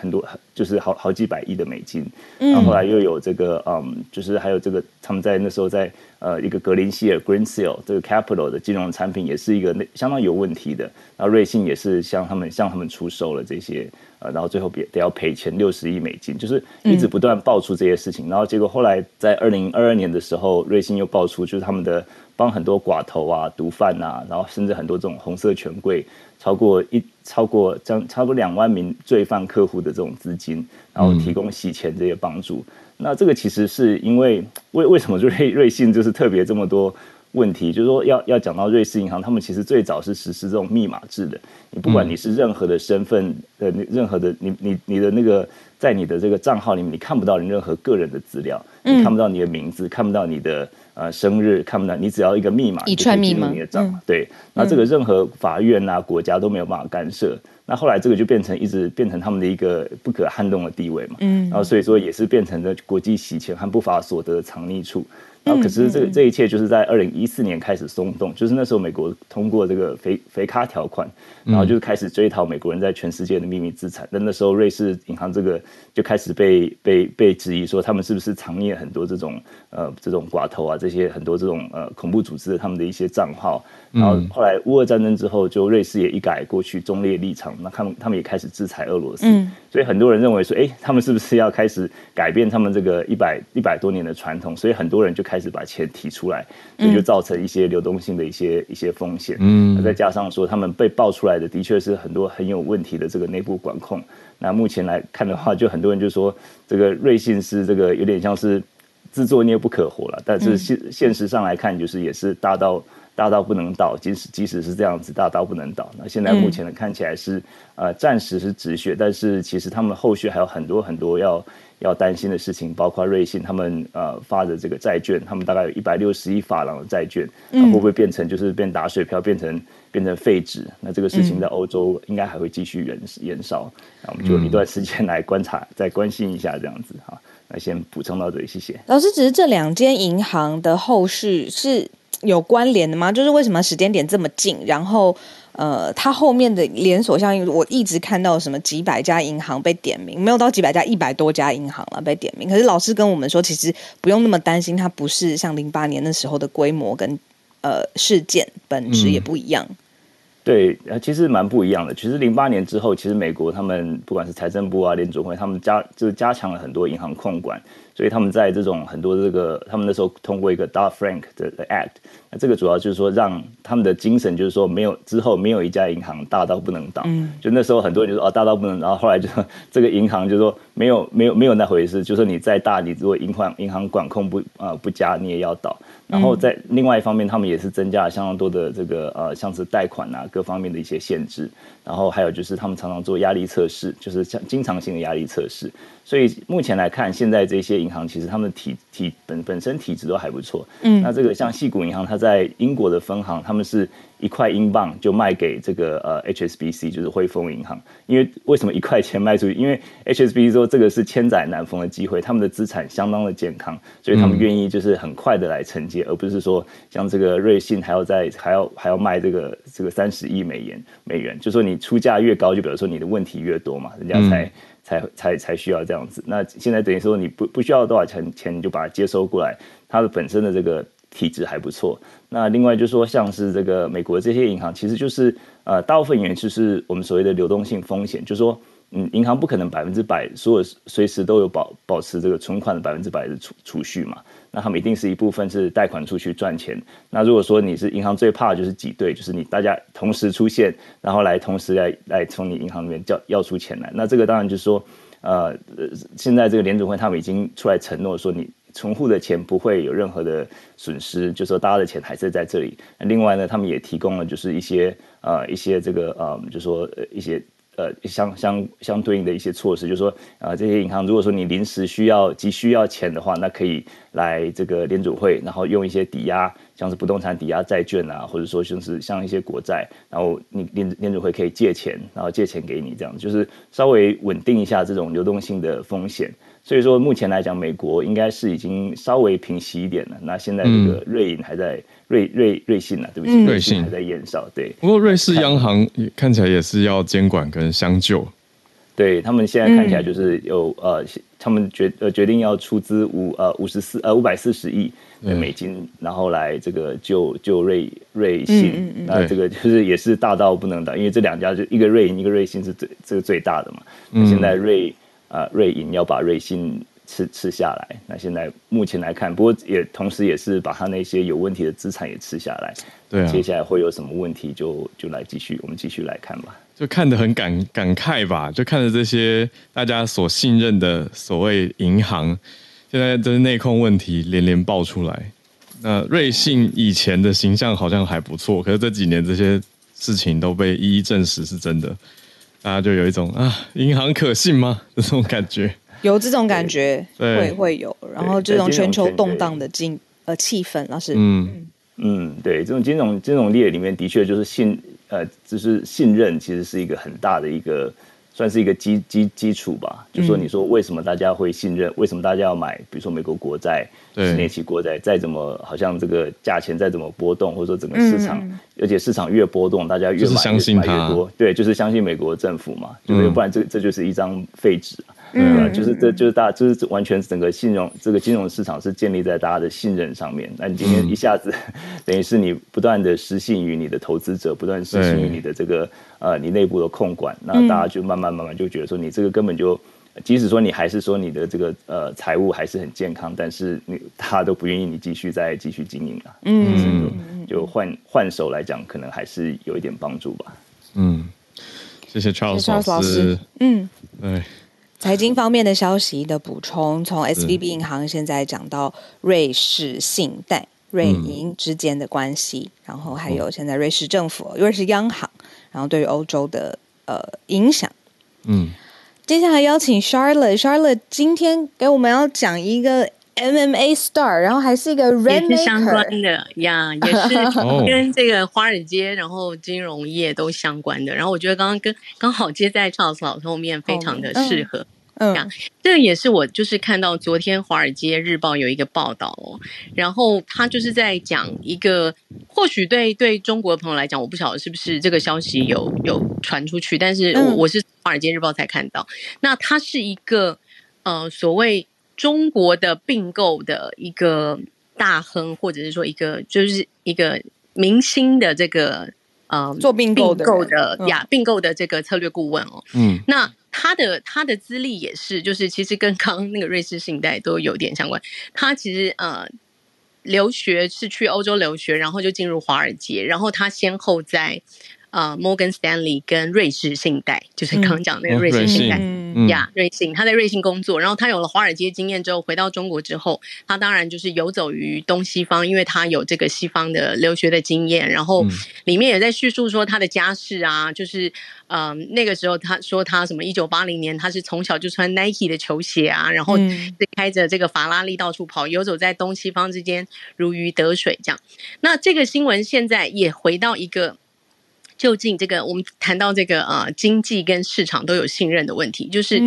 S4: 很多就是好好几百亿的美金，然后后来又有这个嗯就是还有这个他们在那时候在呃一个格林希尔 Green Seal 这个 Capital 的金融产品也是一个那相当有问题的，然后瑞信也是向他们向他们出售了这些呃然后最后别得要赔钱六十亿美金，就是一直不断爆出这些事情，然后结果后来在二零二二年的时候，瑞信又爆出就是他们们的。帮很多寡头啊、毒贩啊，然后甚至很多这种红色权贵，超过一超过将超过两万名罪犯客户的这种资金，然后提供洗钱这些帮助。那这个其实是因为为为什么瑞瑞信就是特别这么多问题？就是说要要讲到瑞士银行，他们其实最早是实施这种密码制的。你不管你是任何的身份的，任何的你你你的那个在你的这个账号里面，你看不到你任何个人的资料，你看不到你的名字，看不到你的。呃，生日看不到，你只要一个密码，
S3: 一串密码，
S4: 你的账、嗯、对，那这个任何法院啊、国家都没有办法干涉。那后来这个就变成一直变成他们的一个不可撼动的地位嘛。嗯，然后所以说也是变成了国际洗钱和不法所得的藏匿处。然后可是这个这一切就是在二零一四年开始松动，就是那时候美国通过这个肥肥咖条款，然后就开始追讨美国人在全世界的秘密资产。那那时候瑞士银行这个就开始被被被质疑说他们是不是藏匿很多这种呃这种寡头啊这些很多这种呃恐怖组织的他们的一些账号。然后后来乌俄战争之后，就瑞士也一改过去中立立场，那他们他们也开始制裁俄罗斯。所以很多人认为说，哎，他们是不是要开始改变他们这个一百一百多年的传统？所以很多人就开始把钱提出来，所以就造成一些流动性的一些一些风险。嗯，再加上说他们被爆出来的的确是很多很有问题的这个内部管控。那目前来看的话，就很多人就说这个瑞信是这个有点像是自作孽不可活了。但是现现实上来看，就是也是大到。大到不能倒，即使即使是这样子，大到不能倒。那现在目前呢，看起来是、嗯、呃暂时是止血，但是其实他们后续还有很多很多要要担心的事情，包括瑞信他们呃发的这个债券，他们大概有一百六十亿法郎的债券，会不会变成就是变打水漂，变成变成废纸？那这个事情在欧洲应该还会继续延延烧。那我们就一段时间来观察，再关心一下这样子哈。那先补充到这里，谢谢
S3: 老师。只是这两间银行的后续是。有关联的吗？就是为什么时间点这么近？然后，呃，它后面的连锁效应，我一直看到什么几百家银行被点名，没有到几百家，一百多家银行了被点名。可是老师跟我们说，其实不用那么担心，它不是像零八年那时候的规模跟呃事件本质也不一样。嗯、
S4: 对，其实蛮不一样的。其实零八年之后，其实美国他们不管是财政部啊、联准会，他们加就是加强了很多银行控管。所以他们在这种很多这个，他们那时候通过一个 Dodd-Frank 的 Act，那这个主要就是说让他们的精神就是说没有之后没有一家银行大到不能倒，嗯，就那时候很多人就说哦大到不能，然后后来就说这个银行就是说没有没有 没有那回事，就是说你再大，你如果银行银行管控不啊、呃、不佳，你也要倒。然后在另外一方面，他们也是增加了相当多的这个呃像是贷款啊各方面的一些限制，然后还有就是他们常常做压力测试，就是像经常性的压力测试。所以目前来看，现在这些银行其实他们的体体本本身体质都还不错。嗯，那这个像细谷银行，它在英国的分行，他们是一块英镑就卖给这个呃 HSBC，就是汇丰银行。因为为什么一块钱卖出去？因为 HSBC 说这个是千载难逢的机会，他们的资产相当的健康，所以他们愿意就是很快的来承接，而不是说像这个瑞信还要在还要还要卖这个这个三十亿美元美元，就说你出价越高，就比如说你的问题越多嘛，人家才。嗯才才才需要这样子。那现在等于说你不不需要多少钱钱，你就把它接收过来，它的本身的这个体质还不错。那另外就是说，像是这个美国这些银行，其实就是呃，大部分原因就是我们所谓的流动性风险，就是说，嗯，银行不可能百分之百所有随时都有保保持这个存款的百分之百的储储蓄嘛。那他们一定是一部分是贷款出去赚钱。那如果说你是银行最怕的就是挤兑，就是你大家同时出现，然后来同时来来从你银行里面叫要出钱来。那这个当然就是说，呃，现在这个联准会他们已经出来承诺说，你存户的钱不会有任何的损失，就是说大家的钱还是在这里。另外呢，他们也提供了就是一些呃一些这个呃，就是说一些。呃，相相相对应的一些措施，就是说，啊，这些银行如果说你临时需要急需要钱的话，那可以来这个联储会，然后用一些抵押，像是不动产抵押债券啊，或者说就是像一些国债，然后你联联储会可以借钱，然后借钱给你，这样就是稍微稳定一下这种流动性的风险。所以说，目前来讲，美国应该是已经稍微平息一点了。那现在这个瑞银还在瑞瑞瑞信啊，对不起，瑞信还在延烧。对，
S2: 不过瑞士央行看起来也是要监管跟相救。
S4: 对，他们现在看起来就是有呃，他们决呃决定要出资五呃五十四呃五百四十亿美金，然后来这个救救瑞瑞信。那这个就是也是大到不能倒，因为这两家就一个瑞银一个瑞信是最这个最大的嘛。那现在瑞。啊，瑞银要把瑞信吃吃下来。那现在目前来看，不过也同时也是把他那些有问题的资产也吃下来。对啊，接下来会有什么问题就，就就来继续，我们继续来看吧。
S2: 就看得很感感慨吧，就看着这些大家所信任的所谓银行，现在这内控问题连连爆出来。那瑞信以前的形象好像还不错，可是这几年这些事情都被一一证实是真的。大家就有一种啊，银行可信吗？这种感觉，
S3: 有这种感觉，会会有。然后这种全球动荡的经呃气氛，老师，
S4: 嗯嗯，对，这种金融金融业里面的确就是信呃，就是信任，其实是一个很大的一个。算是一个基基基础吧，就说你说为什么大家会信任？嗯、为什么大家要买？比如说美国国债、十年期国债，再怎么好像这个价钱再怎么波动，或者说整个市场，嗯、而且市场越波动，大家越买越相信越买越多。对，就是相信美国政府嘛，就是不然这这就是一张废纸。嗯，对就是这就是大家就是完全整个信用这个金融市场是建立在大家的信任上面。那你今天一下子，嗯、等于是你不断的失信于你的投资者，不断失信于你的这个呃你内部的控管，那大家就慢慢慢慢就觉得说你这个根本就，即使说你还是说你的这个呃财务还是很健康，但是你他都不愿意你继续再继续经营了。嗯，就换换手来讲，可能还是有一点帮助吧。
S2: 嗯，谢谢 Charles 老师。
S3: 嗯，
S2: 对。
S3: 财经方面的消息的补充，从 SVB 银行现在讲到瑞士信贷、瑞银之间的关系，嗯、然后还有现在瑞士政府、瑞士央行，然后对于欧洲的呃影响。
S2: 嗯，
S3: 接下来邀请 Charlotte，Charlotte 今天给我们要讲一个 MMA star，然后还是一个
S5: 也是相关的呀，也是跟这个华尔街，然后金融业都相关的。然后我觉得刚刚跟刚好接在 Charles 老师后面，非常的适合。嗯嗯，这也是我就是看到昨天《华尔街日报》有一个报道哦，然后他就是在讲一个，或许对对中国的朋友来讲，我不晓得是不是这个消息有有传出去，但是我我是《华尔街日报》才看到。那它是一个呃所谓中国的并购的一个大亨，或者是说一个就是一个明星的这个呃
S3: 做并购的
S5: 呀并购的这个策略顾问哦，嗯，那。他的他的资历也是，就是其实跟刚刚那个瑞士信贷都有点相关。他其实呃留学是去欧洲留学，然后就进入华尔街，然后他先后在。呃，摩根斯丹利跟瑞士信贷，就是刚刚讲那个瑞士信贷呀，瑞信，他在瑞信工作，然后他有了华尔街经验之后，回到中国之后，他当然就是游走于东西方，因为他有这个西方的留学的经验，然后里面也在叙述说他的家世啊，就是嗯、呃，那个时候他说他什么一九八零年他是从小就穿 Nike 的球鞋啊，然后开着这个法拉利到处跑，游走在东西方之间如鱼得水这样。那这个新闻现在也回到一个。究竟这个我们谈到这个呃经济跟市场都有信任的问题，就是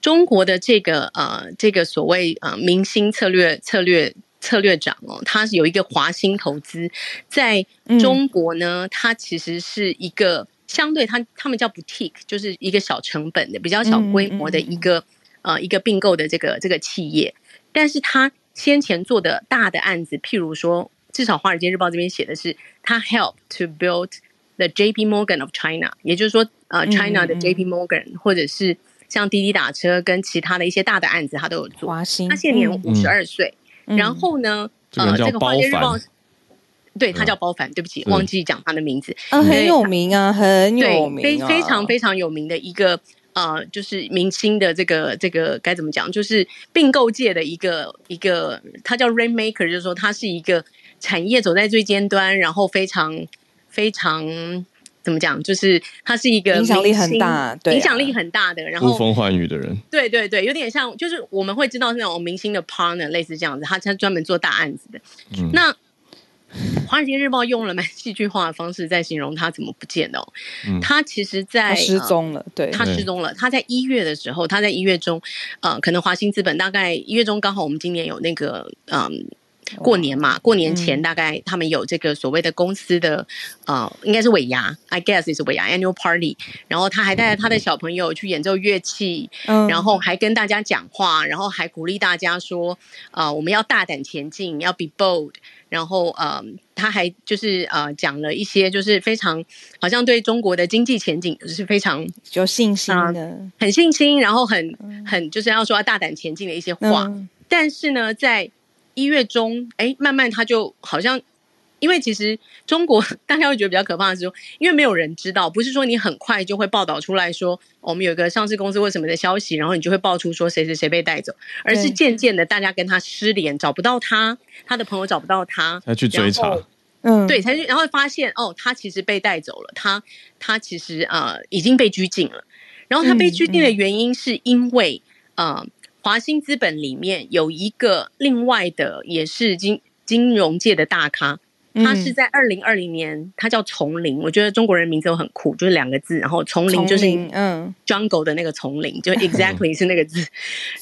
S5: 中国的这个呃这个所谓呃明星策略策略策略长哦，他有一个华兴投资，在中国呢，他其实是一个相对他他们叫 boutique，就是一个小成本的比较小规模的一个呃一个并购的这个这个企业，但是他先前做的大的案子，譬如说。至少《华尔街日报》这边写的是，他 help to build the J.P. Morgan of China，也就是说，呃，China 的 J.P. Morgan，嗯嗯或者是像滴滴打车跟其他的一些大的案子，他都有做。
S3: 华兴，
S5: 他现年五十二岁。嗯、然后呢，
S2: 嗯、呃，这个《华尔街日报》
S5: 对他叫包凡，对不起，忘记讲他的名字。
S3: 嗯，很有名啊，很有名、啊，
S5: 非非常非常有名的一个呃，就是明星的这个这个该怎么讲？就是并购界的一个一个，他叫 Rainmaker，就是说他是一个产业走在最尖端，然后非常非常怎么讲？就是他是一个
S3: 影响力很大，对、啊，
S5: 影响力很大的，然后
S2: 呼风唤雨的人。
S5: 对对对，有点像，就是我们会知道那种明星的 partner，类似这样子，他他专门做大案子的。嗯、那。《华尔街日报》用了蛮戏剧化的方式在形容他怎么不见的哦。嗯、他其实在，在
S3: 失踪了，对，
S5: 他失踪了。他在一月的时候，他在一月中，呃，可能华兴资本大概一月中刚好我们今年有那个，嗯，过年嘛，过年前大概他们有这个所谓的公司的，呃，应该是尾牙，I guess is 尾牙 annual party。然后他还带着他的小朋友去演奏乐器，嗯、然后还跟大家讲话，然后还鼓励大家说，呃，我们要大胆前进，要 be bold。然后，呃，他还就是呃讲了一些，就是非常好像对中国的经济前景是非常
S3: 有信心的，呃、
S5: 很信心，然后很很就是要说要大胆前进的一些话。嗯、但是呢，在一月中，哎，慢慢他就好像。因为其实中国大家会觉得比较可怕的是说，因为没有人知道，不是说你很快就会报道出来说，我们有一个上市公司为什么的消息，然后你就会爆出说谁谁谁被带走，而是渐渐的大家跟他失联，找不到他，他的朋友找不到他，
S2: 他去追查，
S5: 嗯，对，才去，然后发现哦，他其实被带走了，他他其实呃已经被拘禁了，然后他被拘禁的原因是因为、嗯嗯、呃华兴资本里面有一个另外的也是金金融界的大咖。他是在二零二零年，他叫丛林。我觉得中国人名字都很酷，就是两个字，然后丛林就是嗯，jungle 的那个丛林，就 exactly 是那个字。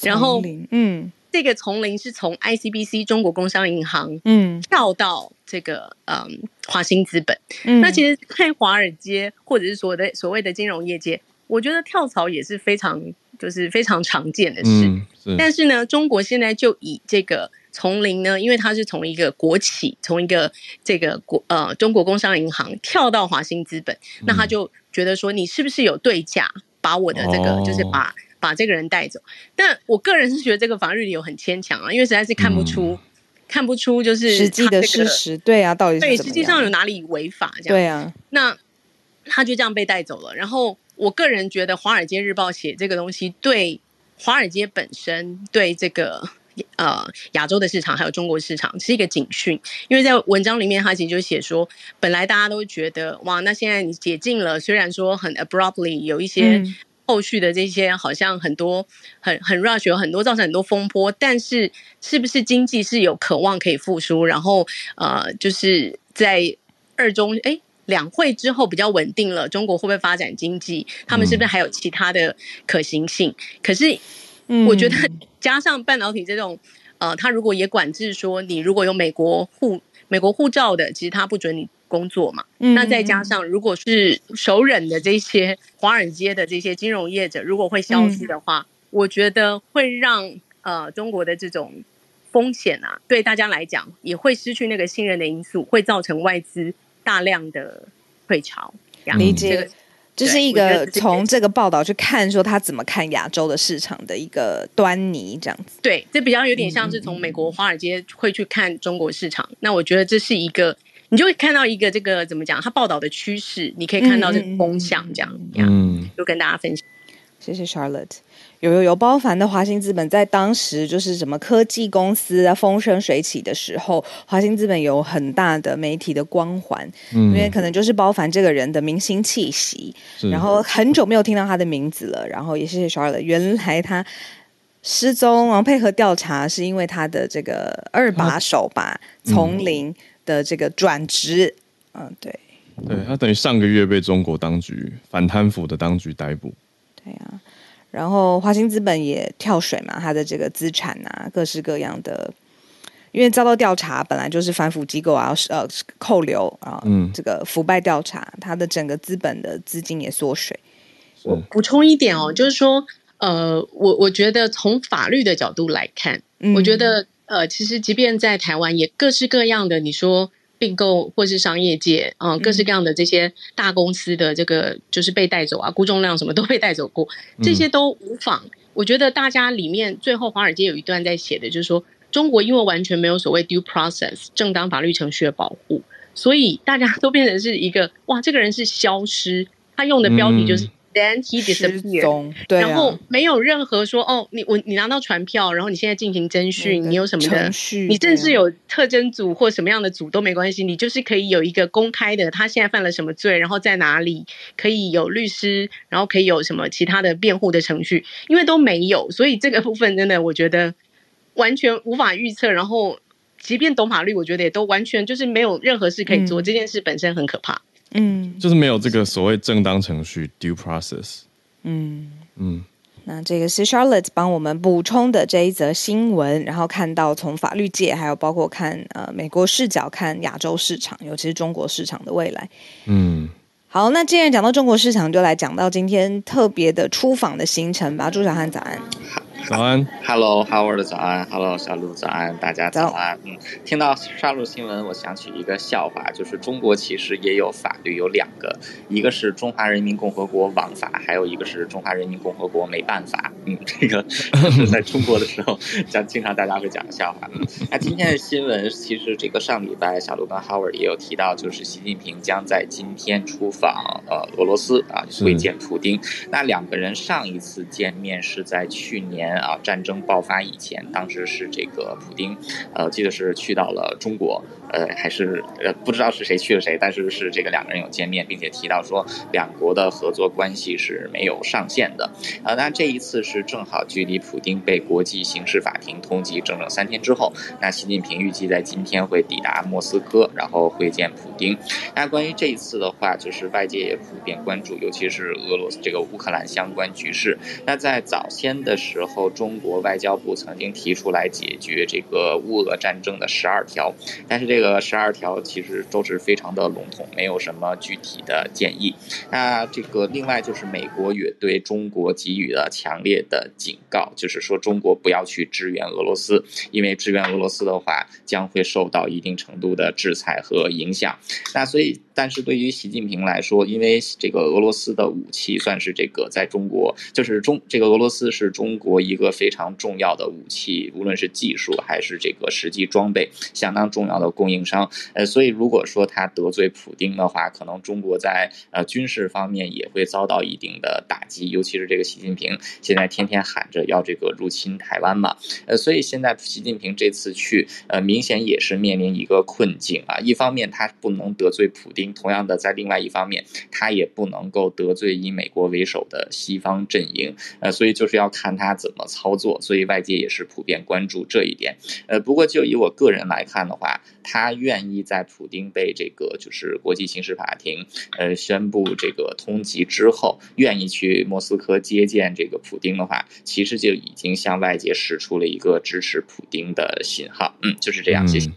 S5: 然后嗯，这个丛林是从 ICBC 中国工商银行嗯跳到这个嗯华兴资本。那其实，在华尔街或者是所谓的所谓的金融业界，我觉得跳槽也是非常就是非常常见的事。但是呢，中国现在就以这个。丛林呢，因为他是从一个国企，从一个这个国呃中国工商银行跳到华兴资本，嗯、那他就觉得说，你是不是有对价把我的这个，哦、就是把把这个人带走？但我个人是觉得这个法律理由很牵强啊，因为实在是看不出、嗯、看不出就是、
S3: 这个、实际的事实，对啊，到底是对
S5: 实际上有哪里违法这样？
S3: 对啊，
S5: 那他就这样被带走了。然后我个人觉得，《华尔街日报》写这个东西，对华尔街本身，对这个。呃，亚洲的市场还有中国市场是一个警讯，因为在文章里面他其实就写说，本来大家都觉得哇，那现在你解禁了，虽然说很 abruptly 有一些后续的这些好像很多很很 rush 有很多造成很多风波，但是是不是经济是有渴望可以复苏？然后呃，就是在二中哎两会之后比较稳定了，中国会不会发展经济？他们是不是还有其他的可行性？可是。我觉得 加上半导体这种，呃，他如果也管制说，你如果有美国护美国护照的，其实他不准你工作嘛。嗯、那再加上如果是首忍的这些华尔街的这些金融业者，如果会消失的话，嗯、我觉得会让呃中国的这种风险啊，对大家来讲也会失去那个信任的因素，会造成外资大量的退潮。
S3: 理解。这个这是一个从这个报道去看，说他怎么看亚洲的市场的一个端倪，这样子。
S5: 对，这比较有点像是从美国华尔街会去看中国市场。嗯、那我觉得这是一个，你就会看到一个这个怎么讲，他报道的趋势，你可以看到这个风向，这样，嗯，就跟大家分享。
S3: 谢谢 Charlotte。有有有，包凡的华兴资本在当时就是什么科技公司啊风生水起的时候，华兴资本有很大的媒体的光环，嗯，因为可能就是包凡这个人的明星气息，然后很久没有听到他的名字了，然后也谢谢 Charlotte，原来他失踪，然后配合调查是因为他的这个二把手吧，丛林的这个转职，嗯，嗯，对，
S2: 对他等于上个月被中国当局反贪腐的当局逮捕，
S3: 对啊。然后华兴资本也跳水嘛，他的这个资产啊，各式各样的，因为遭到调查，本来就是反腐机构啊，呃，扣留啊，嗯，这个腐败调查，它的整个资本的资金也缩水。
S5: 我补充一点哦，就是说，呃，我我觉得从法律的角度来看，嗯、我觉得呃，其实即便在台湾，也各式各样的你说并购或是商业界，啊、呃，各式各样的这些大公司的这个就是被带走啊，估重量什么都被带走过，这些都无妨。嗯、我觉得大家里面最后华尔街有一段在写的，就是说中国因为完全没有所谓 due process 正当法律程序的保护，所以大家都变成是一个哇，这个人是消失，他用的标题就是。嗯 Then he disappeared，对啊，然后没有任何说哦，你我你拿到传票，然后你现在进行侦讯，你有什么的程序？你甚至有特侦组或什么样的组都没关系，你就是可以有一个公开的，他现在犯了什么罪，然后在哪里，可以有律师，然后可以有什么其他的辩护的程序，因为都没有，所以这个部分真的我觉得完全无法预测。然后即便懂法律，我觉得也都完全就是没有任何事可以做，嗯、这件事本身很可怕。
S3: 嗯，
S2: 就是没有这个所谓正当程序 due process。
S3: 嗯嗯，那这个是 Charlotte 帮我们补充的这一则新闻，然后看到从法律界，还有包括看呃美国视角看亚洲市场，尤其是中国市场的未来。
S2: 嗯，
S3: 好，那既然讲到中国市场，就来讲到今天特别的出访的行程吧。朱小汉，早安。
S2: 早安
S6: ，Hello，Howard，早安，Hello，小鹿，早安，大家早安。嗯，听到杀戮新闻，我想起一个笑话，就是中国其实也有法律，有两个，一个是中华人民共和国网法，还有一个是中华人民共和国没办法。嗯，这个 是在中国的时候讲，经常大家会讲的笑话。嗯，那今天的新闻，其实这个上礼拜小鹿跟 Howard 也有提到，就是习近平将在今天出访呃俄罗斯啊，会见普丁。那两个人上一次见面是在去年。啊，战争爆发以前，当时是这个普丁，呃，记得是去到了中国。呃，还是呃，不知道是谁去了谁，但是是这个两个人有见面，并且提到说两国的合作关系是没有上限的。呃，那这一次是正好距离普丁被国际刑事法庭通缉整整三天之后，那习近平预计在今天会抵达莫斯科，然后会见普丁。那关于这一次的话，就是外界也普遍关注，尤其是俄罗斯这个乌克兰相关局势。那在早先的时候，中国外交部曾经提出来解决这个乌俄战争的十二条，但是这。这个十二条其实都是非常的笼统，没有什么具体的建议。那这个另外就是美国也对中国给予了强烈的警告，就是说中国不要去支援俄罗斯，因为支援俄罗斯的话将会受到一定程度的制裁和影响。那所以，但是对于习近平来说，因为这个俄罗斯的武器算是这个在中国，就是中这个俄罗斯是中国一个非常重要的武器，无论是技术还是这个实际装备，相当重要的供应商，呃，所以如果说他得罪普丁的话，可能中国在呃军事方面也会遭到一定的打击，尤其是这个习近平现在天天喊着要这个入侵台湾嘛，呃，所以现在习近平这次去，呃，明显也是面临一个困境啊。一方面他不能得罪普同样的在另外一方面，他也不能够得罪以美国为首的西方阵营，呃，所以就是要看他怎么操作，所以外界也是普遍关注这一点。呃，不过就以我个人来看的话，他。愿意在普丁被这个就是国际刑事法庭呃宣布这个通缉之后，愿意去莫斯科接见这个普丁的话，其实就已经向外界释出了一个支持普丁的信号。嗯，就是这样。谢谢。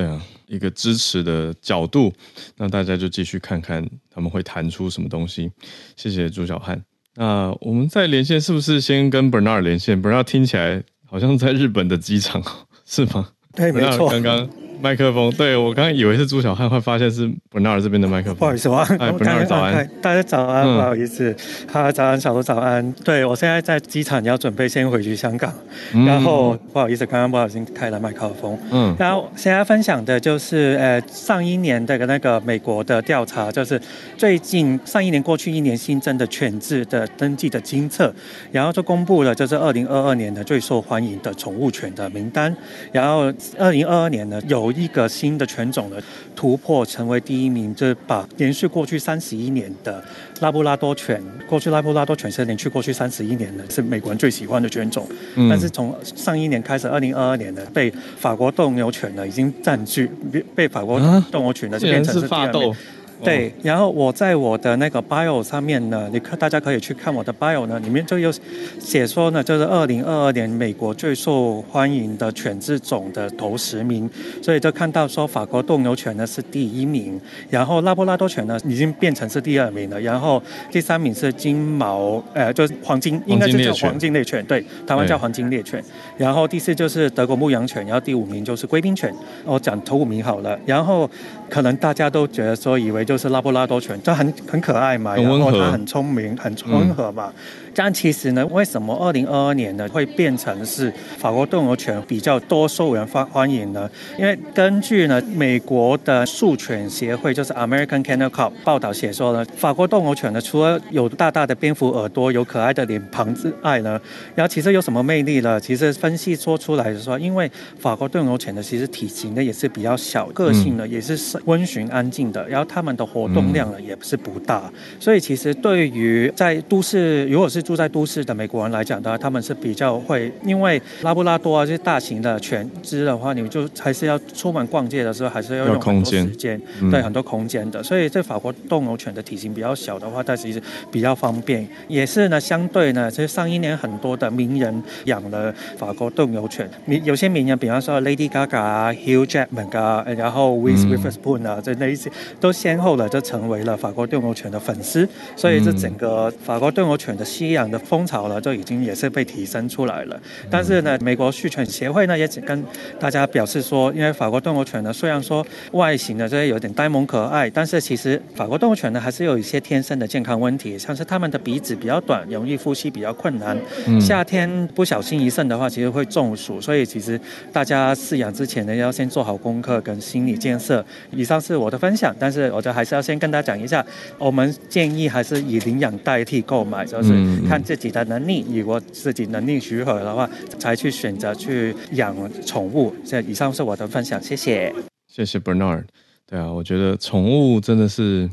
S2: 对啊，一个支持的角度，那大家就继续看看他们会弹出什么东西。谢谢朱小汉。那我们在连线，是不是先跟 Bernard 连线？Bernard 听起来好像在日本的机场，是吗？
S7: 对，没错。
S2: 刚刚。麦克风，对，我刚刚以为是朱小汉，会发现是 Bernard 这边的麦克风。
S7: 不好意思，啊
S2: 哎，Bernard 早安，
S7: 大家早安，不好意思，哈，早安，小罗早安。对，我现在在机场，要准备先回去香港，嗯、然后不好意思，刚刚不小心开了麦克风。嗯，然后现在分享的就是，呃，上一年的那个美国的调查，就是最近上一年过去一年新增的犬只的登记的金册，然后就公布了，就是二零二二年的最受欢迎的宠物犬的名单，然后二零二二年呢有。一个新的犬种的突破，成为第一名，就是把连续过去三十一年的拉布拉多犬，过去拉布拉多犬是连续过去三十一年的，是美国人最喜欢的犬种。嗯、但是从上一年开始，二零二二年呢被法国斗牛犬呢已经占据，被法国斗牛犬呢就变成是第二名。对，然后我在我的那个 bio 上面呢，你看大家可以去看我的 bio 呢，里面就有写说呢，就是二零二二年美国最受欢迎的犬只种的头十名，所以就看到说法国斗牛犬呢是第一名，然后拉布拉多犬呢已经变成是第二名了，然后第三名是金毛，呃，就是黄金，应该是叫黄金猎犬，对，台湾叫黄金猎犬，然后第四就是德国牧羊犬，然后第五名就是贵宾犬，我讲头五名好了，然后可能大家都觉得说以为。就是拉布拉多犬，就很很可爱嘛，然后它很聪明，很温和嘛。嗯但其实呢，为什么二零二二年呢会变成是法国斗牛犬比较多受人欢欢迎呢？因为根据呢美国的术犬协会，就是 American Kennel Club 报道写说呢，法国斗牛犬呢除了有大大的蝙蝠耳朵、有可爱的脸庞之外呢，然后其实有什么魅力呢？其实分析说出来的说，因为法国斗牛犬呢其实体型呢也是比较小，个性呢也是温驯安静的，然后它们的活动量呢也不是不大，所以其实对于在都市，如果是住在都市的美国人来讲的话，他们是比较会，因为拉布拉多啊这些大型的犬只的话，你们就还是要出门逛街的时候，还是要用很多时间，对，很多空间的。所以这法国斗牛犬的体型比较小的话，它其实比较方便，也是呢，相对呢，其实上一年很多的名人养了法国斗牛犬，有些名人，比方说 Lady Gaga 啊，Hugh Jackman 啊，然后 Reese Witherspoon 啊，这那一些都先后的就成为了法国斗牛犬的粉丝，所以这整个法国斗牛犬的西洋的风潮呢，就已经也是被提升出来了。但是呢，美国训犬协会呢也跟大家表示说，因为法国斗牛犬呢，虽然说外形呢这些有点呆萌可爱，但是其实法国斗牛犬呢还是有一些天生的健康问题，像是它们的鼻子比较短，容易呼吸比较困难。夏天不小心一渗的话，其实会中暑。所以其实大家饲养之前呢，要先做好功课跟心理建设。以上是我的分享，但是我就还是要先跟大家讲一下，我们建议还是以领养代替购买，就是看。自己的能力，如果自己能力许可的话，才去选择去养宠物。这以上是我的分享，谢谢。
S2: 谢谢 Bernard。对啊，我觉得宠物真的是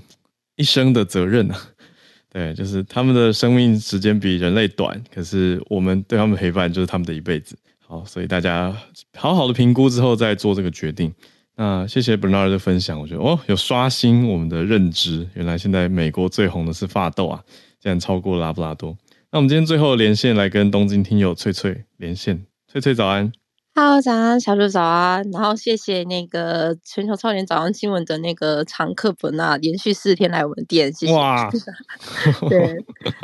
S2: 一生的责任啊。对，就是他们的生命时间比人类短，可是我们对他们陪伴就是他们的一辈子。好，所以大家好好的评估之后再做这个决定。那谢谢 Bernard 的分享，我觉得哦，有刷新我们的认知。原来现在美国最红的是法斗啊，竟然超过拉布拉多。那我们今天最后连线来跟东京听友翠翠连线，翠翠早安
S8: ，Hello 早安，小鹿早安，然后谢谢那个全球超联早安新闻的那个常客本啊连续四天来我们店，谢谢，哇，对，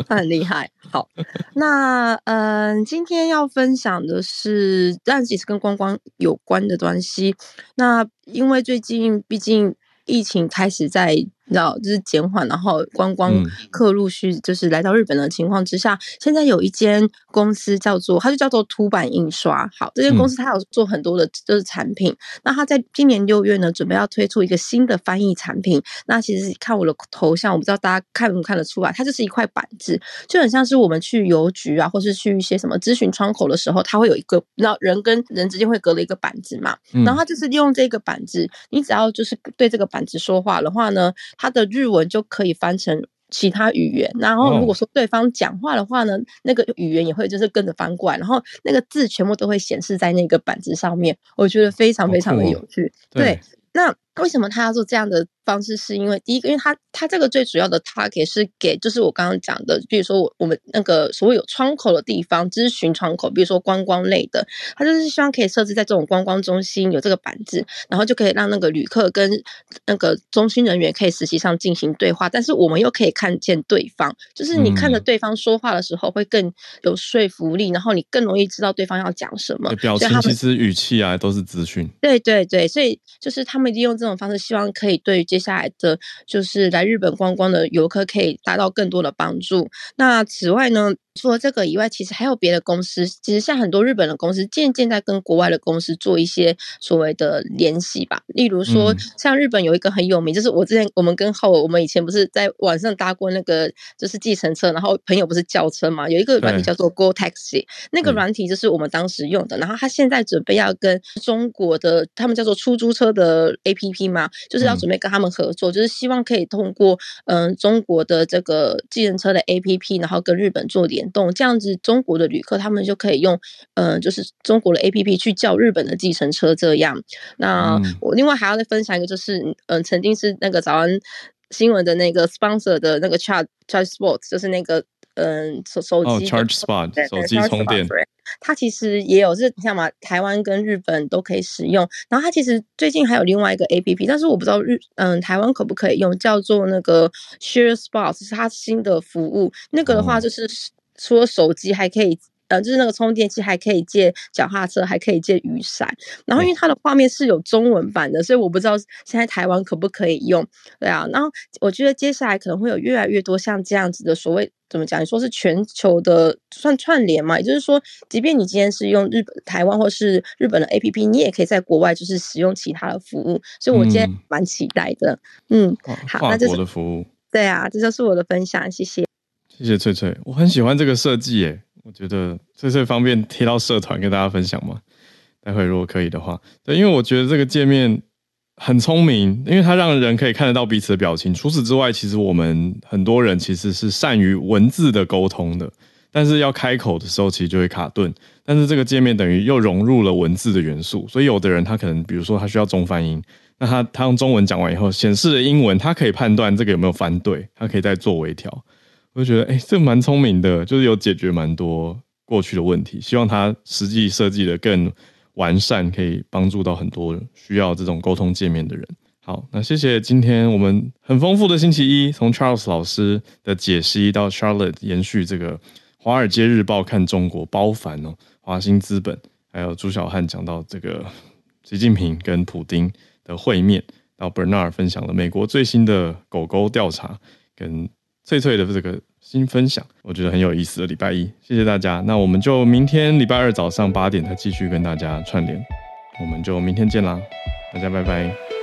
S8: 他很厉害。好，那嗯、呃，今天要分享的是，但其实跟观光有关的东西。那因为最近毕竟疫情开始在。你知道，就是减缓，然后观光客陆续就是来到日本的情况之下，嗯、现在有一间公司叫做，它就叫做凸版印刷。好，这间公司它有做很多的就是产品。嗯、那它在今年六月呢，准备要推出一个新的翻译产品。那其实看我的头像，我不知道大家看不看得出来，它就是一块板子，就很像是我们去邮局啊，或是去一些什么咨询窗口的时候，它会有一个，你知道人跟人之间会隔了一个板子嘛。嗯、然后它就是利用这个板子，你只要就是对这个板子说话的话呢。它的日文就可以翻成其他语言，然后如果说对方讲话的话呢，那个语言也会就是跟着翻过来，然后那个字全部都会显示在那个板子上面，我觉得非常非常的有趣。对，对，那为什么他要做这样的？方式是因为第一个，因为他他这个最主要的 target 是给，就是我刚刚讲的，比如说我我们那个所谓有窗口的地方，咨询窗口，比如说观光类的，他就是希望可以设置在这种观光中心有这个板子，然后就可以让那个旅客跟那个中心人员可以实际上进行对话，但是我们又可以看见对方，就是你看着对方说话的时候会更有说服力，然后你更容易知道对方要讲什么，
S2: 表情其实语气啊都是资讯，
S8: 对对对，所以就是他们利用这种方式，希望可以对。接下来的就是来日本观光的游客可以达到更多的帮助。那此外呢，除了这个以外，其实还有别的公司。其实像很多日本的公司，渐渐在跟国外的公司做一些所谓的联系吧。例如说，像日本有一个很有名，就是我之前我们跟浩，我们以前不是在网上搭过那个就是计程车，然后朋友不是叫车嘛？有一个软体叫做 Go Taxi，那个软体就是我们当时用的。然后他现在准备要跟中国的他们叫做出租车的 APP 嘛，就是要准备跟他们合作，就是希望可以通过嗯、呃、中国的这个计程车的 APP，然后跟日本做联。动这样子，中国的旅客他们就可以用，嗯、呃，就是中国的 APP 去叫日本的计程车这样。那我另外还要再分享一个，就是，嗯、呃，曾经是那个早安新闻的那个 sponsor 的那个 charge sports，就是那个嗯手手机、
S2: oh, charge spot 手机充电，
S8: 它其实也有是像嘛，台湾跟日本都可以使用。然后它其实最近还有另外一个 APP，但是我不知道日嗯台湾可不可以用，叫做那个 share spots，是它新的服务。那个的话就是除了手机还可以。呃，就是那个充电器还可以借脚踏车，还可以借雨伞。然后因为它的画面是有中文版的，所以我不知道现在台湾可不可以用。对啊，然后我觉得接下来可能会有越来越多像这样子的所谓怎么讲？你说是全球的算串联嘛？也就是说，即便你今天是用日本、台湾或是日本的 APP，你也可以在国外就是使用其他的服务。所以我今天蛮期待的。嗯，嗯好，那这是我
S2: 的服务。
S8: 对啊，这就是我的分享，谢谢。
S2: 谢谢翠翠，我很喜欢这个设计耶。我觉得这是方便贴到社团跟大家分享吗？待会如果可以的话，对，因为我觉得这个界面很聪明，因为它让人可以看得到彼此的表情。除此之外，其实我们很多人其实是善于文字的沟通的，但是要开口的时候，其实就会卡顿。但是这个界面等于又融入了文字的元素，所以有的人他可能，比如说他需要中翻英，那他他用中文讲完以后，显示的英文，他可以判断这个有没有翻对，他可以再做微调。我就觉得，哎、欸，这蛮聪明的，就是有解决蛮多过去的问题。希望它实际设计的更完善，可以帮助到很多需要这种沟通界面的人。好，那谢谢今天我们很丰富的星期一，从 Charles 老师的解析到 Charlotte 延续这个《华尔街日报》看中国包凡哦，华兴资本，还有朱小汉讲到这个习近平跟普丁的会面，到 Bernard 分享了美国最新的狗狗调查跟。翠翠的这个新分享，我觉得很有意思的礼拜一，谢谢大家。那我们就明天礼拜二早上八点再继续跟大家串联，我们就明天见啦，大家拜拜。